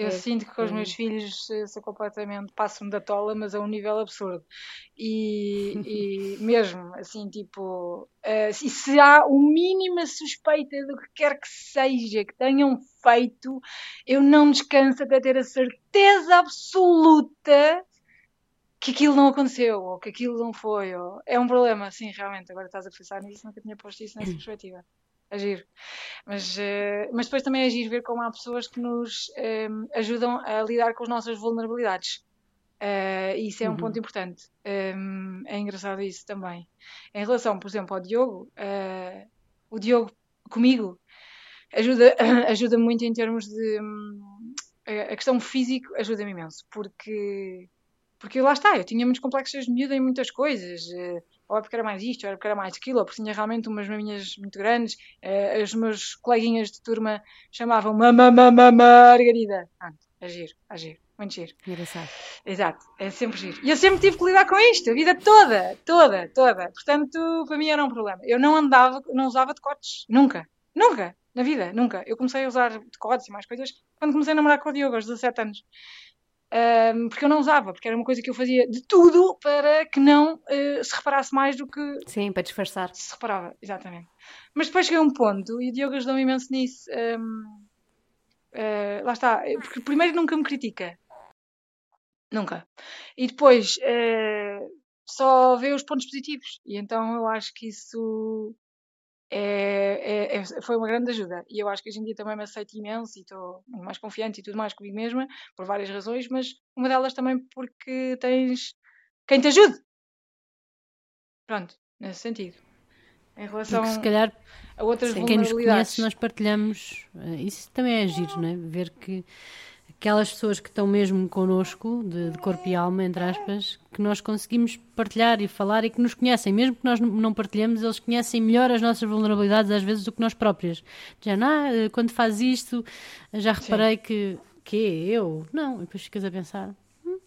Eu é, sinto que com os meus filhos sou completamente passo-me da tola, mas a um nível absurdo. E, e mesmo assim, tipo, uh, e se há o mínima suspeita do que quer que seja que tenham feito, eu não descanso até ter a certeza absoluta que aquilo não aconteceu, ou que aquilo não foi. Ou... É um problema, sim, realmente. Agora estás a pensar nisso, nunca tinha posto isso nessa perspectiva agir. Mas, uh, mas depois também agir ver como há pessoas que nos um, ehm, ajudam a lidar com as nossas vulnerabilidades. Uh, e isso é um uhum. ponto importante. Um, ehm, é engraçado isso também. Em relação, por exemplo, ao Diogo, uh, o Diogo comigo ajuda, ajuda muito em termos de. Um, a questão físico ajuda-me imenso, porque porque lá está, eu tinha muitos complexos de miúda em muitas coisas ou é porque era mais isto, ou era porque era mais aquilo, ou porque tinha realmente umas maminhas muito grandes. Uh, os meus coleguinhas de turma chamavam mamã Margarida. Ah, é giro, é giro, muito giro. Engraçado. Exato, é sempre giro. E eu sempre tive que lidar com isto, a vida toda, toda, toda. Portanto, para mim era um problema. Eu não andava, não usava decotes, nunca, nunca, na vida, nunca. Eu comecei a usar decotes e mais coisas quando comecei a namorar com o Diogo aos 17 anos um, porque eu não usava, porque era uma coisa que eu fazia de tudo para que não uh, se reparasse mais do que. Sim, para disfarçar. Se reparava, exatamente. Mas depois cheguei a um ponto, e o Diogo ajudou-me imenso nisso. Um, uh, eh, lá está, porque primeiro nunca me critica. Nunca. E depois uh, só vê os pontos positivos. E então eu acho que isso é, é, é, foi uma grande ajuda. E eu acho que hoje em dia também me aceito imenso e estou mais confiante e tudo mais comigo mesma, por várias razões, mas uma delas também porque tens quem te ajude. Pronto, nesse sentido. Em relação porque se calhar, a outras quem nos conhece, nós partilhamos. Eh, isso também é agir, não é? Ver que aquelas pessoas que estão mesmo connosco, de, de, corpo e alma, entre aspas, que nós conseguimos partilhar e falar e que nos conhecem, mesmo que nós não partilhemos, eles conhecem melhor as nossas vulnerabilidades às vezes do que nós próprias. Já, ah, quando faz isto, já reparei Sim. que, que eu? Não, e depois ficas a pensar,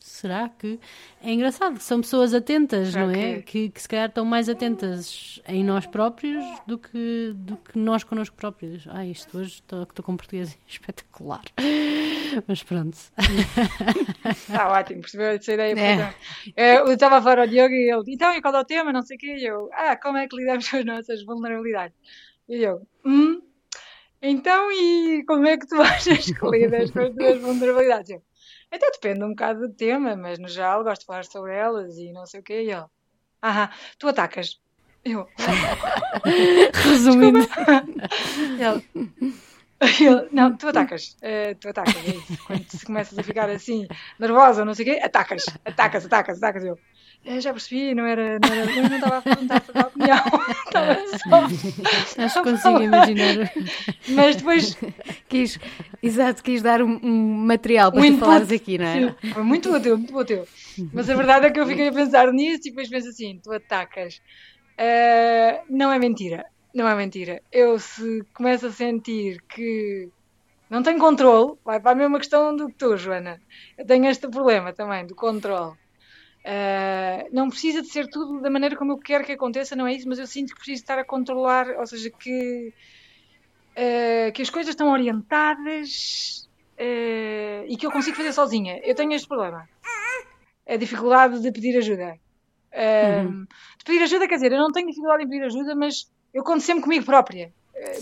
será que. É engraçado, são pessoas atentas, será não é? Que... que... Que, se calhar estão mais atentas em nós próprios do que, do que nós connosco próprios. Ah, isto hoje estou, estou com português espetacular. Mas pronto. Está ótimo, percebeu essa ideia? É. é. Eu estava a falar ao Diogo e ele, então, e qual é o tema? Não sei o quê. E eu, ah, como é que lidamos com as nossas vulnerabilidades? E eu, hum. Então, e como é que tu achas que lidas com as tuas vulnerabilidades? Eu, então depende um bocado do tema, mas no geral gosto de falar sobre elas e não sei o quê. E ele, aham, tu atacas. Eu, resumindo, ele, ele, não, tu atacas, uh, tu atacas, é isso. Quando se começas a ficar assim, nervosa, não sei o quê, atacas, atacas, atacas, atacas. Eu, Eu já percebi, não era, não, era, não estava a perguntar a opinião. Estava só. Acho que consigo imaginar. Mas depois. Quis, exato, quis dar um, um material para um tu falares aqui, não é? Sim, foi muito teu, muito teu. Mas a verdade é que eu fiquei a pensar nisso e depois penso assim: tu atacas. Uh, não é mentira. Não é mentira. Eu se começo a sentir que não tenho controle, vai para a mesma questão do que tu, Joana. Eu tenho este problema também, do controle. Uh, não precisa de ser tudo da maneira como eu quero que aconteça, não é isso, mas eu sinto que preciso estar a controlar, ou seja, que, uh, que as coisas estão orientadas uh, e que eu consigo fazer sozinha. Eu tenho este problema. A dificuldade de pedir ajuda. Uhum. De pedir ajuda, quer dizer, eu não tenho dificuldade em pedir ajuda, mas eu conto sempre comigo própria.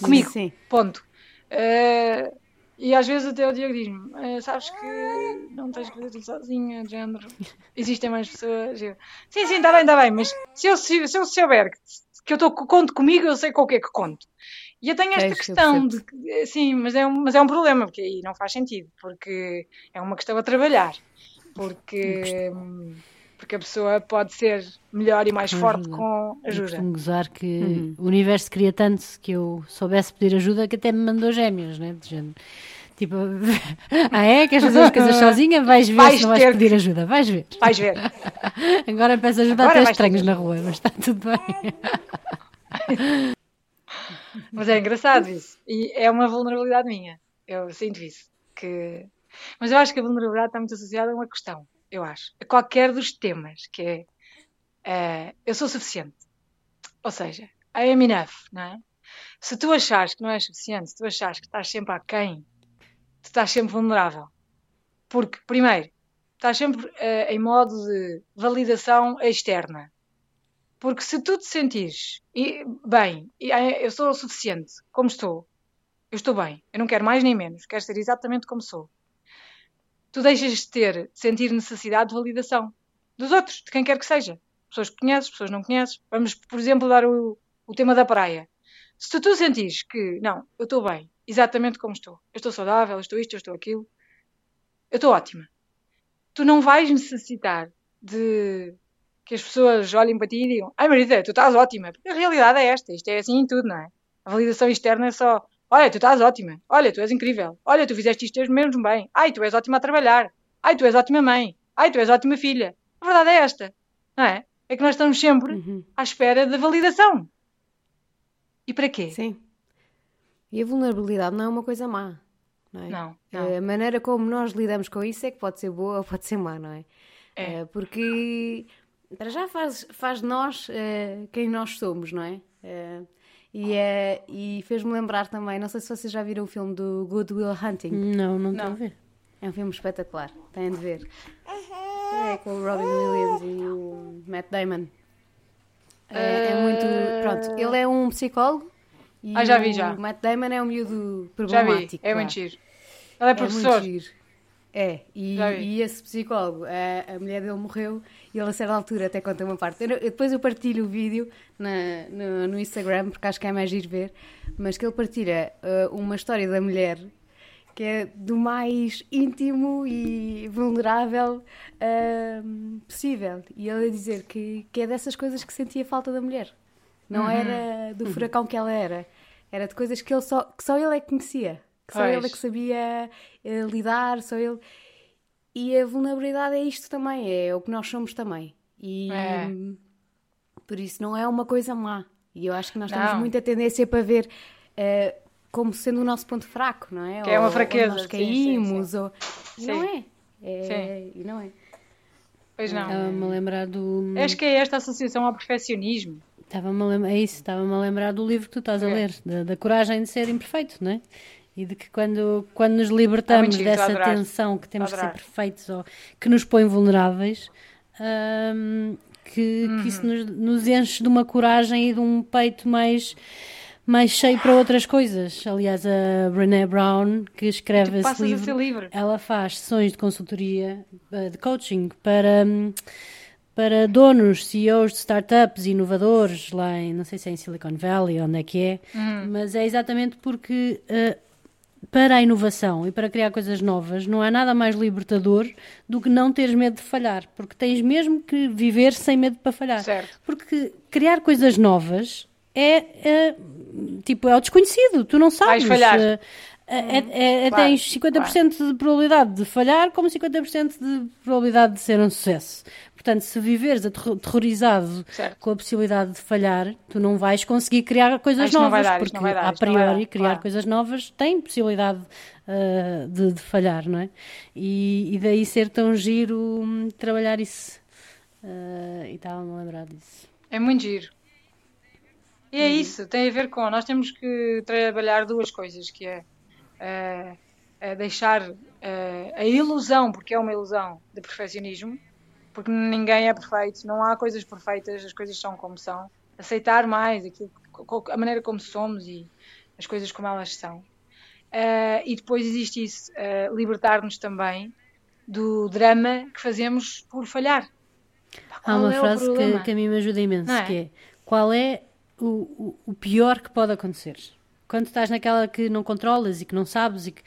comigo. Sim. Ponto. E às vezes até o Diego diz-me: eh, Sabes que não tens que fazer tudo sozinha, género. Existem mais pessoas. Eu, sim, sim, está bem, está bem, mas se eu, se, eu souber que, que eu tô, conto comigo, eu sei com o que é que conto. E eu tenho esta é questão de eh, sim, mas é, um, mas é um problema, porque aí não faz sentido, porque é uma questão a trabalhar. Porque. Porque a pessoa pode ser melhor e mais forte com ajuda. Eu gozar que uhum. o universo queria tanto que eu soubesse pedir ajuda que até me mandou gêmeos, né? De género. Tipo, ah é? Queres fazer as coisas sozinha? Vais ver vais se não vais pedir que... ajuda. Vais ver. Vais ver. Agora peço ajuda Agora até estranhos ter... na rua, mas está tudo bem. mas é engraçado isso. E é uma vulnerabilidade minha. Eu sinto isso. Que... Mas eu acho que a vulnerabilidade está muito associada a uma questão eu acho, a qualquer dos temas, que é uh, eu sou suficiente. Ou seja, I am enough, não é? Se tu achares que não és suficiente, se tu achares que estás sempre aquém, tu estás sempre vulnerável. Porque, primeiro, estás sempre uh, em modo de validação externa. Porque se tu te sentires e, bem, eu sou o suficiente como estou, eu estou bem, eu não quero mais nem menos, quero ser exatamente como sou tu deixas de ter, sentir necessidade de validação dos outros, de quem quer que seja. Pessoas que conheces, pessoas que não conheces. Vamos, por exemplo, dar o, o tema da praia. Se tu, sentires que, não, eu estou bem, exatamente como estou, eu estou saudável, eu estou isto, eu estou aquilo, eu estou ótima. Tu não vais necessitar de que as pessoas olhem para ti e digam: Ai Marita, tu estás ótima. Porque a realidade é esta, isto é assim em tudo, não é? A validação externa é só: Olha, tu estás ótima. Olha, tu és incrível. Olha, tu fizeste isto mesmo bem. Ai, tu és ótima a trabalhar. Ai, tu és ótima mãe. Ai, tu és ótima filha. A verdade é esta, não é? É que nós estamos sempre uhum. à espera da validação. E para quê? Sim. E a vulnerabilidade não é uma coisa má. Não, é? não, não. A maneira como nós lidamos com isso é que pode ser boa ou pode ser má, não é? é. Eh, porque para já faz, faz de nós uh, quem nós somos, não é? E, é, e fez-me lembrar também, não sei se vocês já viram o filme do Good Will Hunting. Não, não estou a ver. É um filme espetacular, têm de ver. É com o Robin Williams e o Matt Damon. É, é muito. Pronto, ele é um psicólogo. E ah, já vi, já. O Matt Damon é um miúdo problemático. Já vi, é muito giro. Ele é professor. É, muito giro. É. E, e, esse psicólogo, a, a mulher dele morreu e ele a certa altura até conta uma parte. Eu, depois eu partilho o vídeo na, no, no, Instagram, porque acho que é mais giro ver, mas que ele partilha uh, uma história da mulher que é do mais íntimo e vulnerável uh, possível. E ele a dizer que, que é dessas coisas que sentia falta da mulher. Não uhum. era do uhum. furacão que ela era. Era de coisas que, ele só, que só ele é que conhecia. Que só pois. ele é que sabia uh, lidar, só ele... E a vulnerabilidade é isto também, é o que nós somos também. E é. por isso não é uma coisa má. E eu acho que nós não. temos muita tendência para ver uh, como sendo o nosso ponto fraco, não é? Que ou, é uma fraqueza. nós caímos, sim, sim, sim. ou. E não é. é... E não é. Pois não. Estava-me a lembrar do. Acho que é esta associação ao perfeccionismo. Estava-me a lembrar, é isso, estava-me a lembrar do livro que tu estás a é. ler, da, da coragem de ser imperfeito, não é? E de que quando, quando nos libertamos dessa tensão que temos que ser perfeitos ou que nos põe vulneráveis, hum, que, uhum. que isso uhum. nos, nos, enche de uma coragem e de um peito mais, mais cheio para outras coisas. Aliás, a Brené Brown, que escreve esse livro, livro, ela faz sessões de consultoria, eh, de coaching para. para donos, CEOs de startups, inovadores, lá em, não sei se é em Silicon Valley, onde é que é, uhum. mas é exatamente porque uh, para a inovação e para criar coisas novas, não há nada mais libertador do que não teres medo de falhar, porque tens mesmo que viver sem medo para falhar. Certo. Porque criar coisas novas é, é, tipo é o desconhecido, tu não sabes. Vais falhar. eh, é, é, é, Claro, tens 50% de probabilidade de falhar, como 50% de probabilidade de ser um sucesso. Portanto, se viveres aterro- aterrorizado Certo. com a possibilidade de falhar, tu não vais conseguir criar coisas Isto novas, dar, porque dar, a priori dar, criar claro. coisas novas tem possibilidade ah, de, de falhar, não é? E, e daí ser tão giro hum, trabalhar isso. Ah, e estava-me a lembrar disso. É muito giro. E Uhum. é isso, tem a ver com. Nós temos que trabalhar duas coisas, que é, eh, é deixar eh, a ilusão, porque é uma ilusão, de perfeccionismo, porque ninguém é perfeito, não há coisas perfeitas, as coisas são como são. Aceitar mais aquilo, a maneira como somos e as coisas como elas são. Eh, e depois existe isso, eh, libertar-nos também do drama que fazemos por falhar. Há uma é frase que, que a mim me ajuda imenso, é? que é qual é o, o pior que pode acontecer? Quando estás naquela que não controlas e que não sabes e que,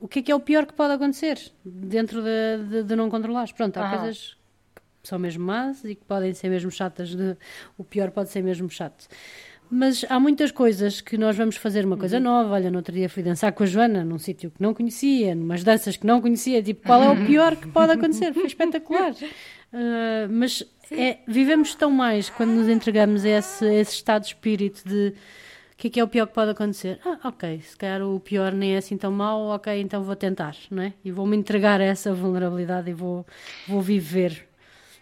o que é que é o pior que pode acontecer dentro de, de, de não controlares? Pronto, há Aham. coisas que são mesmo más e que podem ser mesmo chatas, de- o pior pode ser mesmo chato. Mas há muitas coisas que nós vamos fazer uma Uhum. coisa nova. Olha, no outro dia fui dançar com a Joana num sítio que não conhecia, numas danças que não conhecia. Tipo, qual é o pior que pode acontecer? Foi espetacular. Uh, mas é, vivemos tão mais quando nos entregamos a esse, a esse estado de espírito de que é que é o pior que pode acontecer? Ah, ok, se calhar o pior nem é assim tão mau, ok, então vou tentar, não é? E vou-me entregar a essa vulnerabilidade e vou, vou viver.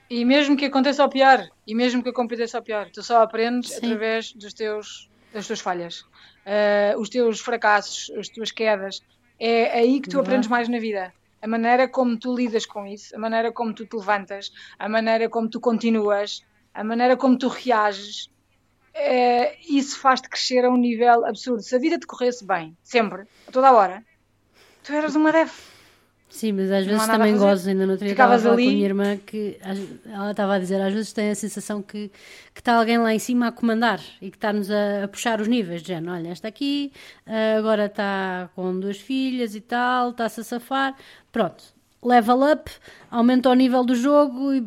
E mesmo que aconteça ao pior, e mesmo que aconteça ao pior, tu só aprendes Sim. através dos teus, das tuas falhas, Ah, os teus fracassos, as tuas quedas. É aí que tu Verdade. aprendes mais na vida. A maneira como tu lidas com isso, a maneira como tu te levantas, a maneira como tu continuas, a maneira como tu reages. Eh, isso faz-te crescer a um nível absurdo. Se a vida te corresse bem, sempre, a toda a hora, tu eras uma def. Sim, mas às Não vezes também gozo, ainda no outro dia estava a Ficavas falar ali. com a minha irmã que ela estava a dizer, às vezes tem a sensação que, que está alguém lá em cima a comandar e que está-nos a, a puxar os níveis, de género, olha, esta aqui ah, agora está com duas filhas e tal, está-se a safar, pronto, level up, aumenta o nível do jogo e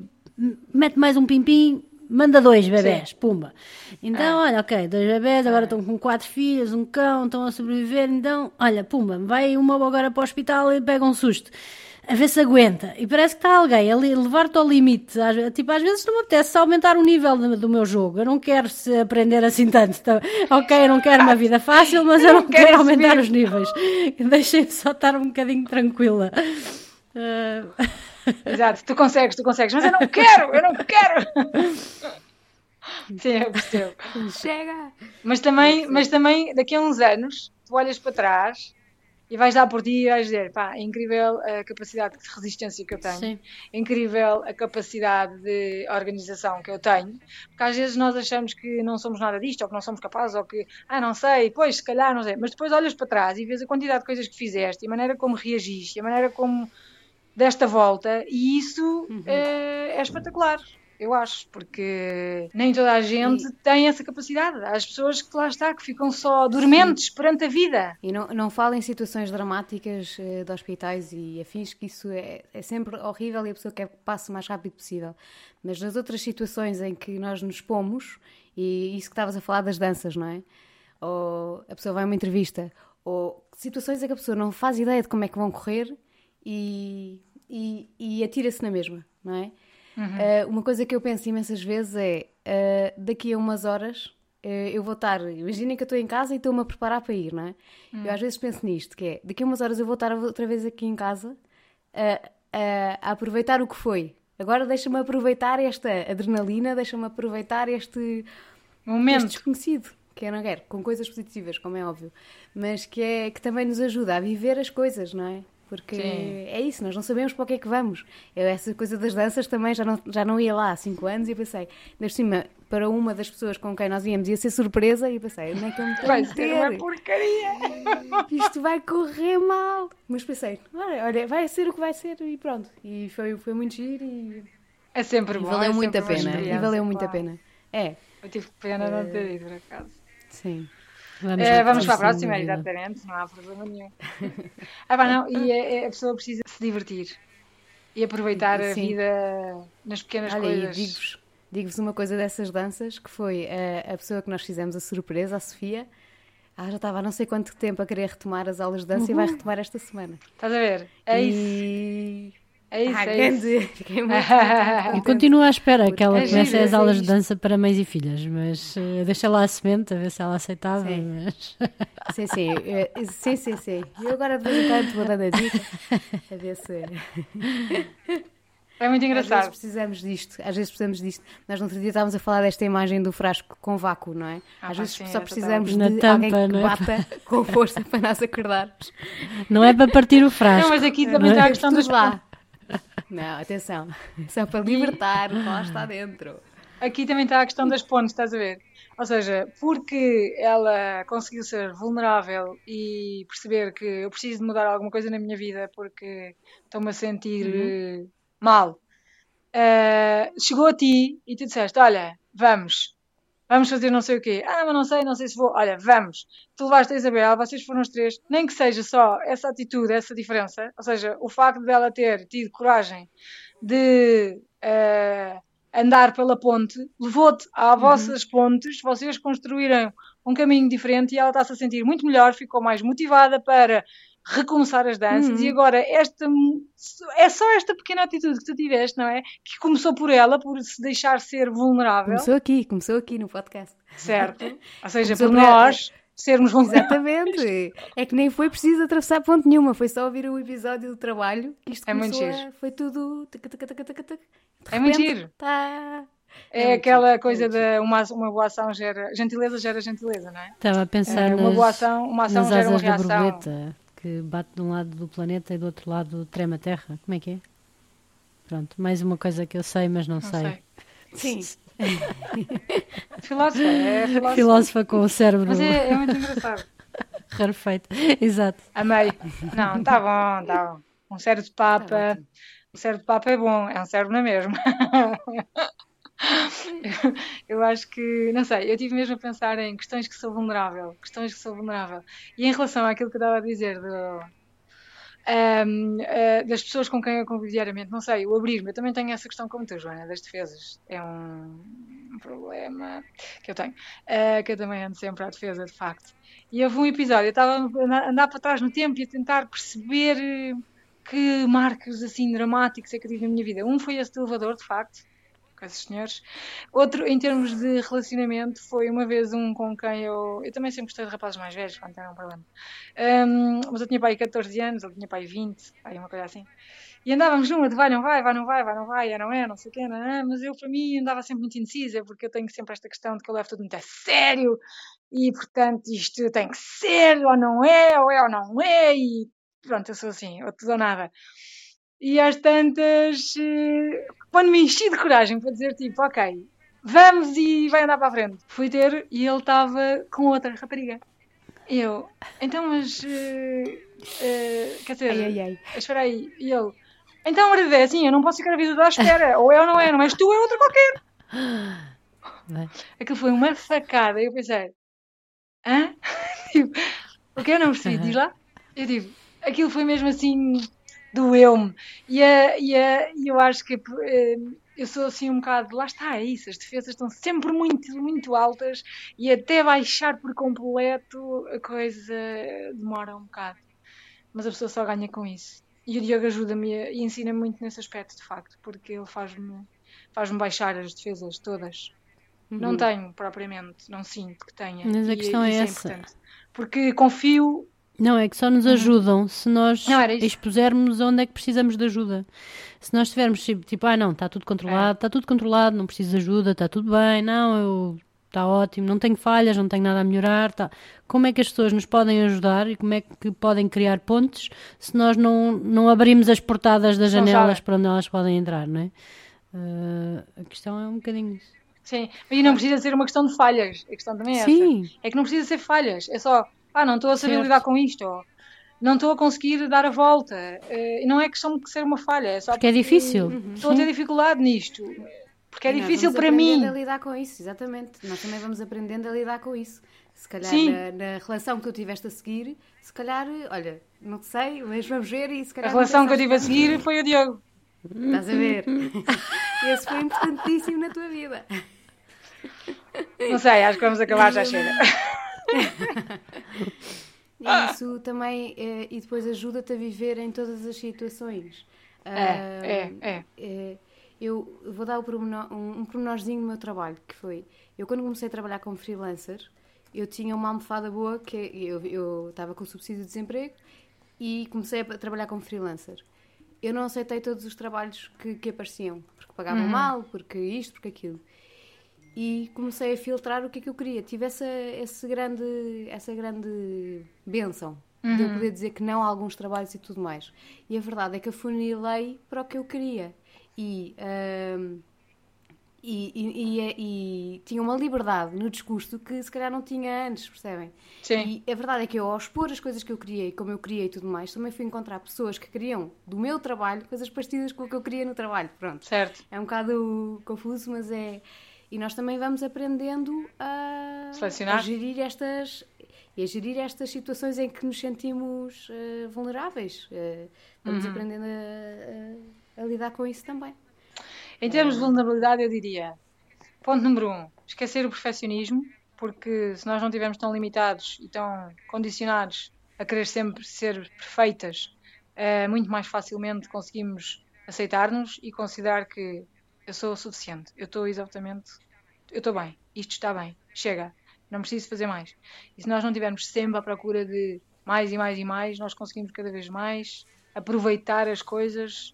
mete mais um pimpim, manda dois bebés, pumba. Então, olha, ok, dois bebés, agora estão com quatro filhas, um cão, estão a sobreviver, então, olha, pumba, vai uma agora para o hospital e pega um susto. A ver se aguenta. E parece que está alguém a levar-te ao limite. Tipo, às vezes não me apetece aumentar o nível do, meu jogo. Eu não quero se aprender assim tanto. Tá? Ok, eu não quero uma vida fácil, mas eu não quero quero aumentar subir. os níveis. Deixem-me só estar um bocadinho tranquila. Ah, Exato, tu consegues, tu consegues, mas eu não quero, eu não quero. Sim, eu percebo. Chega! Mas também, mas também daqui a uns anos, tu olhas para trás e vais dar por ti e vais dizer, pá, é incrível a capacidade de resistência que eu tenho, Sim. é incrível a capacidade de organização que eu tenho, porque às vezes nós achamos que não somos nada disto, ou que não somos capazes, ou que, ah, não sei, pois, se calhar, não sei, mas depois olhas para trás e vês a quantidade de coisas que fizeste, e a maneira como reagiste, e a maneira como desta volta, e isso é, é espetacular. Eu acho, porque nem toda a gente tem essa capacidade. Há as pessoas que lá está, que ficam só dormentes perante a vida. E não, não falo em situações dramáticas eh, de hospitais e afins, que isso é, é sempre horrível e a pessoa quer que passe o mais rápido possível. Mas nas outras situações em que nós nos pomos, e isso que estavas a falar das danças, não é? Ou a pessoa vai a uma entrevista, ou situações em que a pessoa não faz ideia de como é que vão correr e, e, e atira-se na mesma, não é? Eh, uma coisa que eu penso imensas vezes é eh, daqui a umas horas eh, eu vou estar, imaginem que eu estou em casa e estou-me a preparar para ir, não é? Eu às vezes penso nisto, que é daqui a umas horas eu vou estar outra vez aqui em casa a, a- a aproveitar o que foi. Agora deixa-me aproveitar esta adrenalina, deixa-me aproveitar este, este Momento. desconhecido, que eu não quero, com coisas positivas, como é óbvio, mas que, é, que também nos ajuda a viver as coisas, não é? Porque Sim. é isso, nós não sabemos para o que é que vamos. Eu, essa coisa das danças também já não, já não ia lá há 5 anos e pensei, de cima, para uma das pessoas com quem nós íamos ia ser surpresa e pensei, onde é que eu me estou a Vai ser uma porcaria. Isto vai correr mal. Mas pensei, olha, olha, vai ser o que vai ser e pronto. E foi, foi muito giro e, É sempre e bom. valeu é muito a pena. E valeu muito a claro. pena. É, Eu tive pena não ter ido, por acaso. sim. Vamos, uh, vamos para a próxima, exatamente, não há problema nenhum. ah, pá, não, e a, a, pessoa precisa se divertir e aproveitar Sim. a vida nas pequenas Olha, coisas. Digo-vos digo uma coisa dessas danças, que foi a, a pessoa que nós fizemos a surpresa, a Sofia, ah, já estava há não sei quanto tempo a querer retomar as aulas de dança uhum. e vai uhum. retomar esta semana. Estás a ver? É e... isso. É isso, ah, é grande. Fiquei muito, continuo à espera que ela é comece giro, as aulas é de dança para mães e filhas, mas uh, deixa lá a semente a ver se ela aceitava. Sim, mas... sim, sim, eu, sim, sim, sim. E agora de vez em quando vou dando a dica a ver se. É muito engraçado. Às vezes precisamos disto, às vezes precisamos disto. Nós no outro dia estávamos a falar desta imagem do frasco com vácuo, não é? Ah, às vezes sim, só precisamos de tampa, alguém que é? bata com força para nós acordarmos. Não é para partir o frasco. Não, mas aqui também está a questão dos lá. Não, atenção. Só para libertar lá está dentro. Aqui também está a questão das pontes, estás a ver? Ou seja, porque ela conseguiu ser vulnerável e perceber que eu preciso de mudar alguma coisa na minha vida porque estou-me a sentir uhum. Eh, mal. Uh, chegou a ti e tu disseste: Olha, vamos, vamos fazer não sei o quê. Ah, mas não sei, não sei se vou. Olha, vamos. Tu levaste a Isabel, vocês foram os três. Nem que seja só essa atitude, essa diferença, ou seja, o facto dela ter tido coragem de uh, andar pela ponte, levou-te a uhum. vossas pontes, vocês construíram um caminho diferente e ela está-se a sentir muito melhor, ficou mais motivada para recomeçar as danças uhum. e agora esta é só esta pequena atitude que tu tiveste, não é? Que começou por ela, por se deixar ser vulnerável. Começou aqui, começou aqui no podcast. Certo. Ou seja, começou por nós sermos vulneráveis. Exatamente. É que nem foi preciso atravessar ponto nenhuma, foi só ouvir o episódio do trabalho que isto é muito giro. A, foi tudo. é muito giro. Tá... É, é aquela giro, coisa é de uma, uma boa ação gera. Gentileza gera gentileza, não é? Estava a pensar. É, uma boa ação, uma ação gera uma reação que bate de um lado do planeta e do outro lado trema a Terra. Como é que é? Pronto, mais uma coisa que eu sei, mas não, não sei. sei. Sim. filósofa, é filósofa. Filósofa com o cérebro. Mas é, é muito engraçado. Rarefeito, exato. Amei. Não, tá bom, tá bom. Um cérebro de papa. Tá um cérebro de papa é bom, é um cérebro na mesma. eu acho que, não sei, eu tive mesmo a pensar em questões que sou vulnerável, questões que sou vulnerável. E em relação àquilo que eu estava a dizer do, um, uh, eh, das pessoas com quem eu convivo diariamente, não sei, o abrir-me, eu também tenho essa questão como tu, Joana, das defesas. É um, problema que eu tenho, uh, que eu também ando sempre à defesa, de facto. E houve um episódio, eu estava a andar para trás no tempo e a tentar perceber que marcos assim dramáticos é que eu tive na minha vida. Um foi esse de elevador, de facto, com esses senhores. Outro, em termos de relacionamento, foi uma vez um com quem eu. Eu também sempre gostei de rapazes mais velhos, quando era um problema. Um, mas eu tinha pai 14 anos, ele tinha pai 20, pai, uma coisa assim. E andávamos numa de vai, não vai, vai, não vai, vai, não vai, é, não é, não sei o quê, não é, mas eu, para mim, andava sempre muito indecisa, porque eu tenho sempre esta questão de que eu levo tudo muito a sério e, portanto, isto tem que ser, ou não é, ou é ou não é, e pronto, eu sou assim, ou tudo ou nada. E às tantas, eh, quando me enchi de coragem para dizer tipo, ok, vamos e vai andar para a frente. Fui ter e ele estava com outra rapariga. E eu, então, mas. Uh, uh, quer dizer, ai, ai, ai. espera aí. E ele, então, Maria é assim, eu não posso ficar a vida da espera. ou é ou não é, não és tu, é outra qualquer. Aquilo foi uma facada. Eu pensei, hã? tipo, o que eu não percebi? Diz lá. Eu digo, aquilo foi mesmo assim doeu-me. E, e, e eu acho que eh, eu sou assim um bocado, lá está, é isso, as defesas estão sempre muito, muito altas e até baixar por completo a coisa demora um bocado. Mas a pessoa só ganha com isso. E o Diogo ajuda-me e ensina-me muito nesse aspecto, de facto, porque ele faz-me faz baixar as defesas todas. Uhum. Não tenho propriamente, não sinto que tenha. Mas a questão é, é essa. porque confio não, é que só nos uhum. ajudam se nós expusermos onde é que precisamos de ajuda. Se nós estivermos tipo, tipo ah não, está tudo controlado, está é. tudo controlado, não preciso de ajuda, está tudo bem, não, eu está ótimo, não tenho falhas, não tenho nada a melhorar. Tá. Como é que as pessoas nos podem ajudar e como é que podem criar pontes se nós não, não abrimos as portadas das janelas para onde elas podem entrar, não é? Uh, a questão é um bocadinho isso. Sim, e não precisa ser uma questão de falhas, a questão também é Sim. essa. É que não precisa ser falhas, é só ah, não estou a saber certo. lidar com isto, não estou a conseguir dar a volta. Uh, não é questão de ser uma falha, é só porque, porque é difícil. Estou a ter dificuldade nisto. Porque é difícil para mim. a lidar com isso, exatamente. Nós também vamos aprendendo a lidar com isso. Se calhar na, na, relação que eu tiveste a seguir, se calhar, olha, não sei, mas vamos ver e se calhar. A relação que eu tive a seguir foi o Diogo. Estás a ver? Esse foi importantíssimo na tua vida. Não sei, acho que vamos acabar, já chega. Isso também, é, e depois ajuda-te a viver em todas as situações. É, é, é. é eu vou dar um, pormenor, um, um pormenorzinho do meu trabalho, que foi, eu quando comecei a trabalhar como freelancer, eu tinha uma almofada boa, que eu, eu estava com o subsídio de desemprego e comecei a trabalhar como freelancer. Eu não aceitei todos os trabalhos que, que apareciam, porque pagavam uhum. mal, porque isto, porque aquilo. E comecei a filtrar o que é que eu queria. Tive essa, esse grande, essa grande benção uhum. de eu uhum. poder dizer que não a alguns trabalhos e tudo mais. E a verdade é que afunilei para o que eu queria. E, e, e, e, e, tinha uma liberdade no discurso que se calhar não tinha antes, percebem? Sim. E a verdade é que eu, ao expor as coisas que eu criei, como eu criei e tudo mais, também fui encontrar pessoas que queriam do meu trabalho coisas parecidas com o que eu queria no trabalho. Pronto. Certo. É um bocado confuso, mas é. E nós também vamos aprendendo a, a gerir estas e a gerir estas situações em que nos sentimos uh, vulneráveis. Uh, vamos uhum. aprendendo a, a, a, lidar com isso também. Em termos de vulnerabilidade, eu diria: ponto número um, esquecer o perfeccionismo, porque se nós não estivermos tão limitados e tão condicionados a querer sempre ser perfeitas, uh, muito mais facilmente conseguimos aceitar-nos e considerar que eu sou o suficiente, eu estou exatamente, eu estou bem, isto está bem, chega, não preciso fazer mais. E se nós não estivermos sempre à procura de mais e mais e mais, nós conseguimos cada vez mais aproveitar as coisas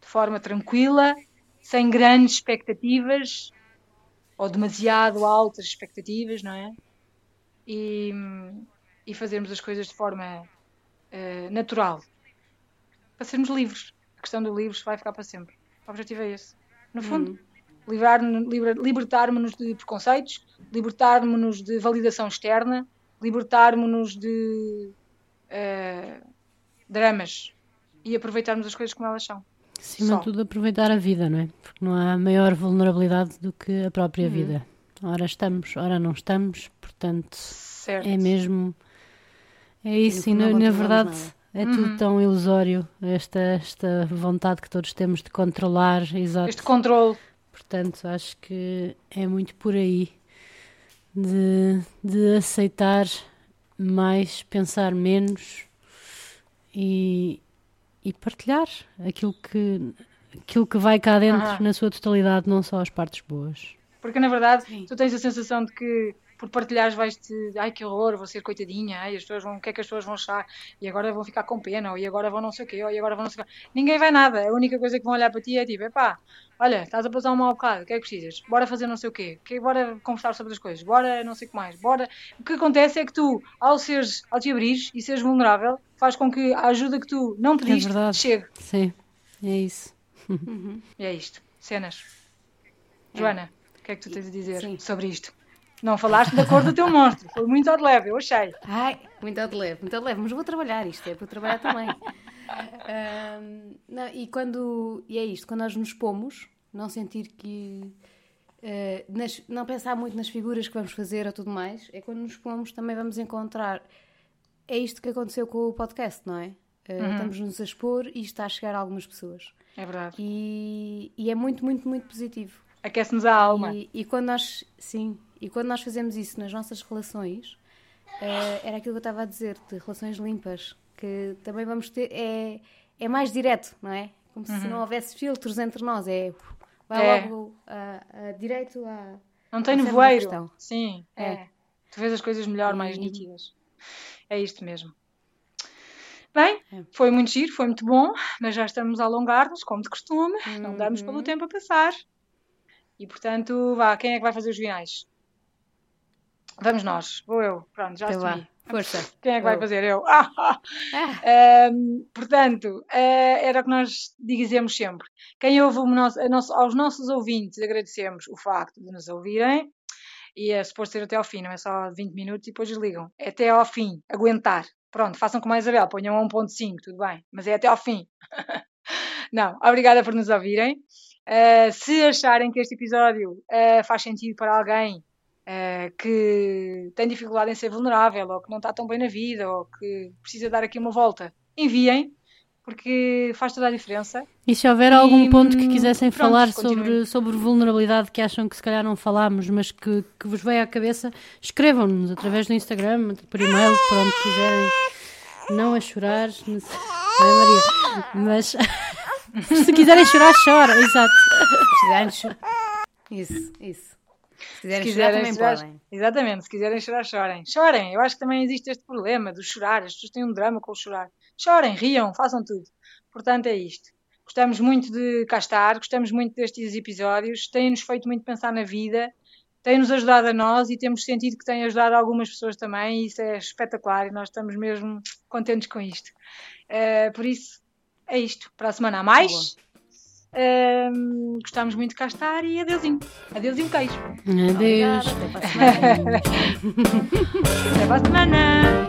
de forma tranquila sem grandes expectativas ou demasiado altas expectativas, não é? E, e fazermos as coisas de forma uh, natural para sermos livres. A questão do livros vai ficar para sempre. O objetivo é esse. No fundo, hum. libertar-nos de preconceitos, libertar-nos de validação externa, libertar-nos de uh, dramas e aproveitarmos as coisas como elas são. Acima de tudo, aproveitar a vida, não é? Porque não há maior vulnerabilidade do que a própria uhum. vida. Ora estamos, ora não estamos, portanto, certo. é mesmo. É isso, e na, na verdade. É uhum. tudo tão ilusório, esta, esta vontade que todos temos de controlar, exato. Este controle. Portanto, acho que é muito por aí de, de aceitar mais, pensar menos e, e partilhar aquilo que, aquilo que vai cá dentro ah. na sua totalidade, não só as partes boas. Porque na verdade Sim. tu tens a sensação de que por partilhares vais-te, ai que horror, vou ser coitadinha, ai, as pessoas vão, o que é que as pessoas vão achar? E agora vão ficar com pena, ou e agora vão não sei o quê, ou e agora vão não sei o quê. Ninguém vai nada, a única coisa que vão olhar para ti é tipo, epá, olha, estás a passar um mau bocado, o que é que precisas? Bora fazer não sei o quê, que, bora conversar sobre as coisas, bora não sei o que mais, bora. O que acontece é que tu, ao, seres, ao te abrires e seres vulnerável, faz com que a ajuda que tu não pediste é chegue. Sim, é isso. Uhum. É isto. Cenas. É. Joana, o que é que tu tens a dizer Sim. sobre isto? Não falaste da cor do teu monstro, foi muito ao de leve, eu achei. Ai, muito ao de leve, muito ao de leve, mas vou trabalhar isto, é para eu trabalhar também. um, não, e quando, e é isto, quando nós nos pomos, não sentir que. Uh, nas, não pensar muito nas figuras que vamos fazer ou tudo mais, é quando nos pomos também vamos encontrar. É isto que aconteceu com o podcast, não é? Uh, uhum. Estamos-nos a expor e está a chegar a algumas pessoas. É verdade. E, e é muito, muito, muito positivo. Aquece-nos a alma. E, e, quando nós, sim, e quando nós fazemos isso nas nossas relações, uh, era aquilo que eu estava a dizer, de relações limpas, que também vamos ter, é, é mais direto, não é? Como uhum. se não houvesse filtros entre nós, é vai é. logo a, a direito a. Não tem nevoeiro. Sim, é. é. Tu vês as coisas melhor, mais nítidas. É isto mesmo. Bem, é. foi muito giro, foi muito bom, mas já estamos a alongar-nos, como de costume, uhum. não damos pelo tempo a passar. E portanto, vá, quem é que vai fazer os finais? Vamos nós, vou eu, pronto, já então assumi. Força. Quem é que vai fazer? Eu. Ah, ah. Ah. Um, portanto, uh, era o que nós dizemos sempre. Quem ouve nosso, nosso, aos nossos ouvintes, agradecemos o facto de nos ouvirem. E é suposto ser até ao fim, não é só 20 minutos e depois desligam. É até ao fim, aguentar. Pronto, façam como a Isabel, ponham a 1.5, tudo bem. Mas é até ao fim. não, obrigada por nos ouvirem. Uh, se acharem que este episódio uh, faz sentido para alguém uh, que tem dificuldade em ser vulnerável, ou que não está tão bem na vida, ou que precisa dar aqui uma volta, enviem, porque faz toda a diferença. E se houver e, algum ponto que quisessem pronto, falar sobre, sobre vulnerabilidade que acham que se calhar não falámos, mas que, que vos veio à cabeça, escrevam-nos através do Instagram, por e-mail, por onde quiserem. Não a chorar, não sei, Maria, mas se quiserem chorar, choram, exato. Se quiserem chorar. Isso, isso. Se quiserem, se quiserem chorar, também chorar, podem. Exatamente, se quiserem chorar, chorem. Chorem, eu acho que também existe este problema do chorar, as pessoas têm um drama com o chorar. Chorem, riam, façam tudo. Portanto, é isto. Gostamos muito de cá estar, gostamos muito destes episódios, têm-nos feito muito pensar na vida, têm-nos ajudado a nós e temos sentido que têm ajudado algumas pessoas também, e isso é espetacular e nós estamos mesmo contentes com isto. Uh, por isso, é isto. Para a semana a mais. Uh, gostamos muito de cá estar e adeusinho. Adeusinho queijo. Adeus. Obrigada, até para a semana. até para a semana.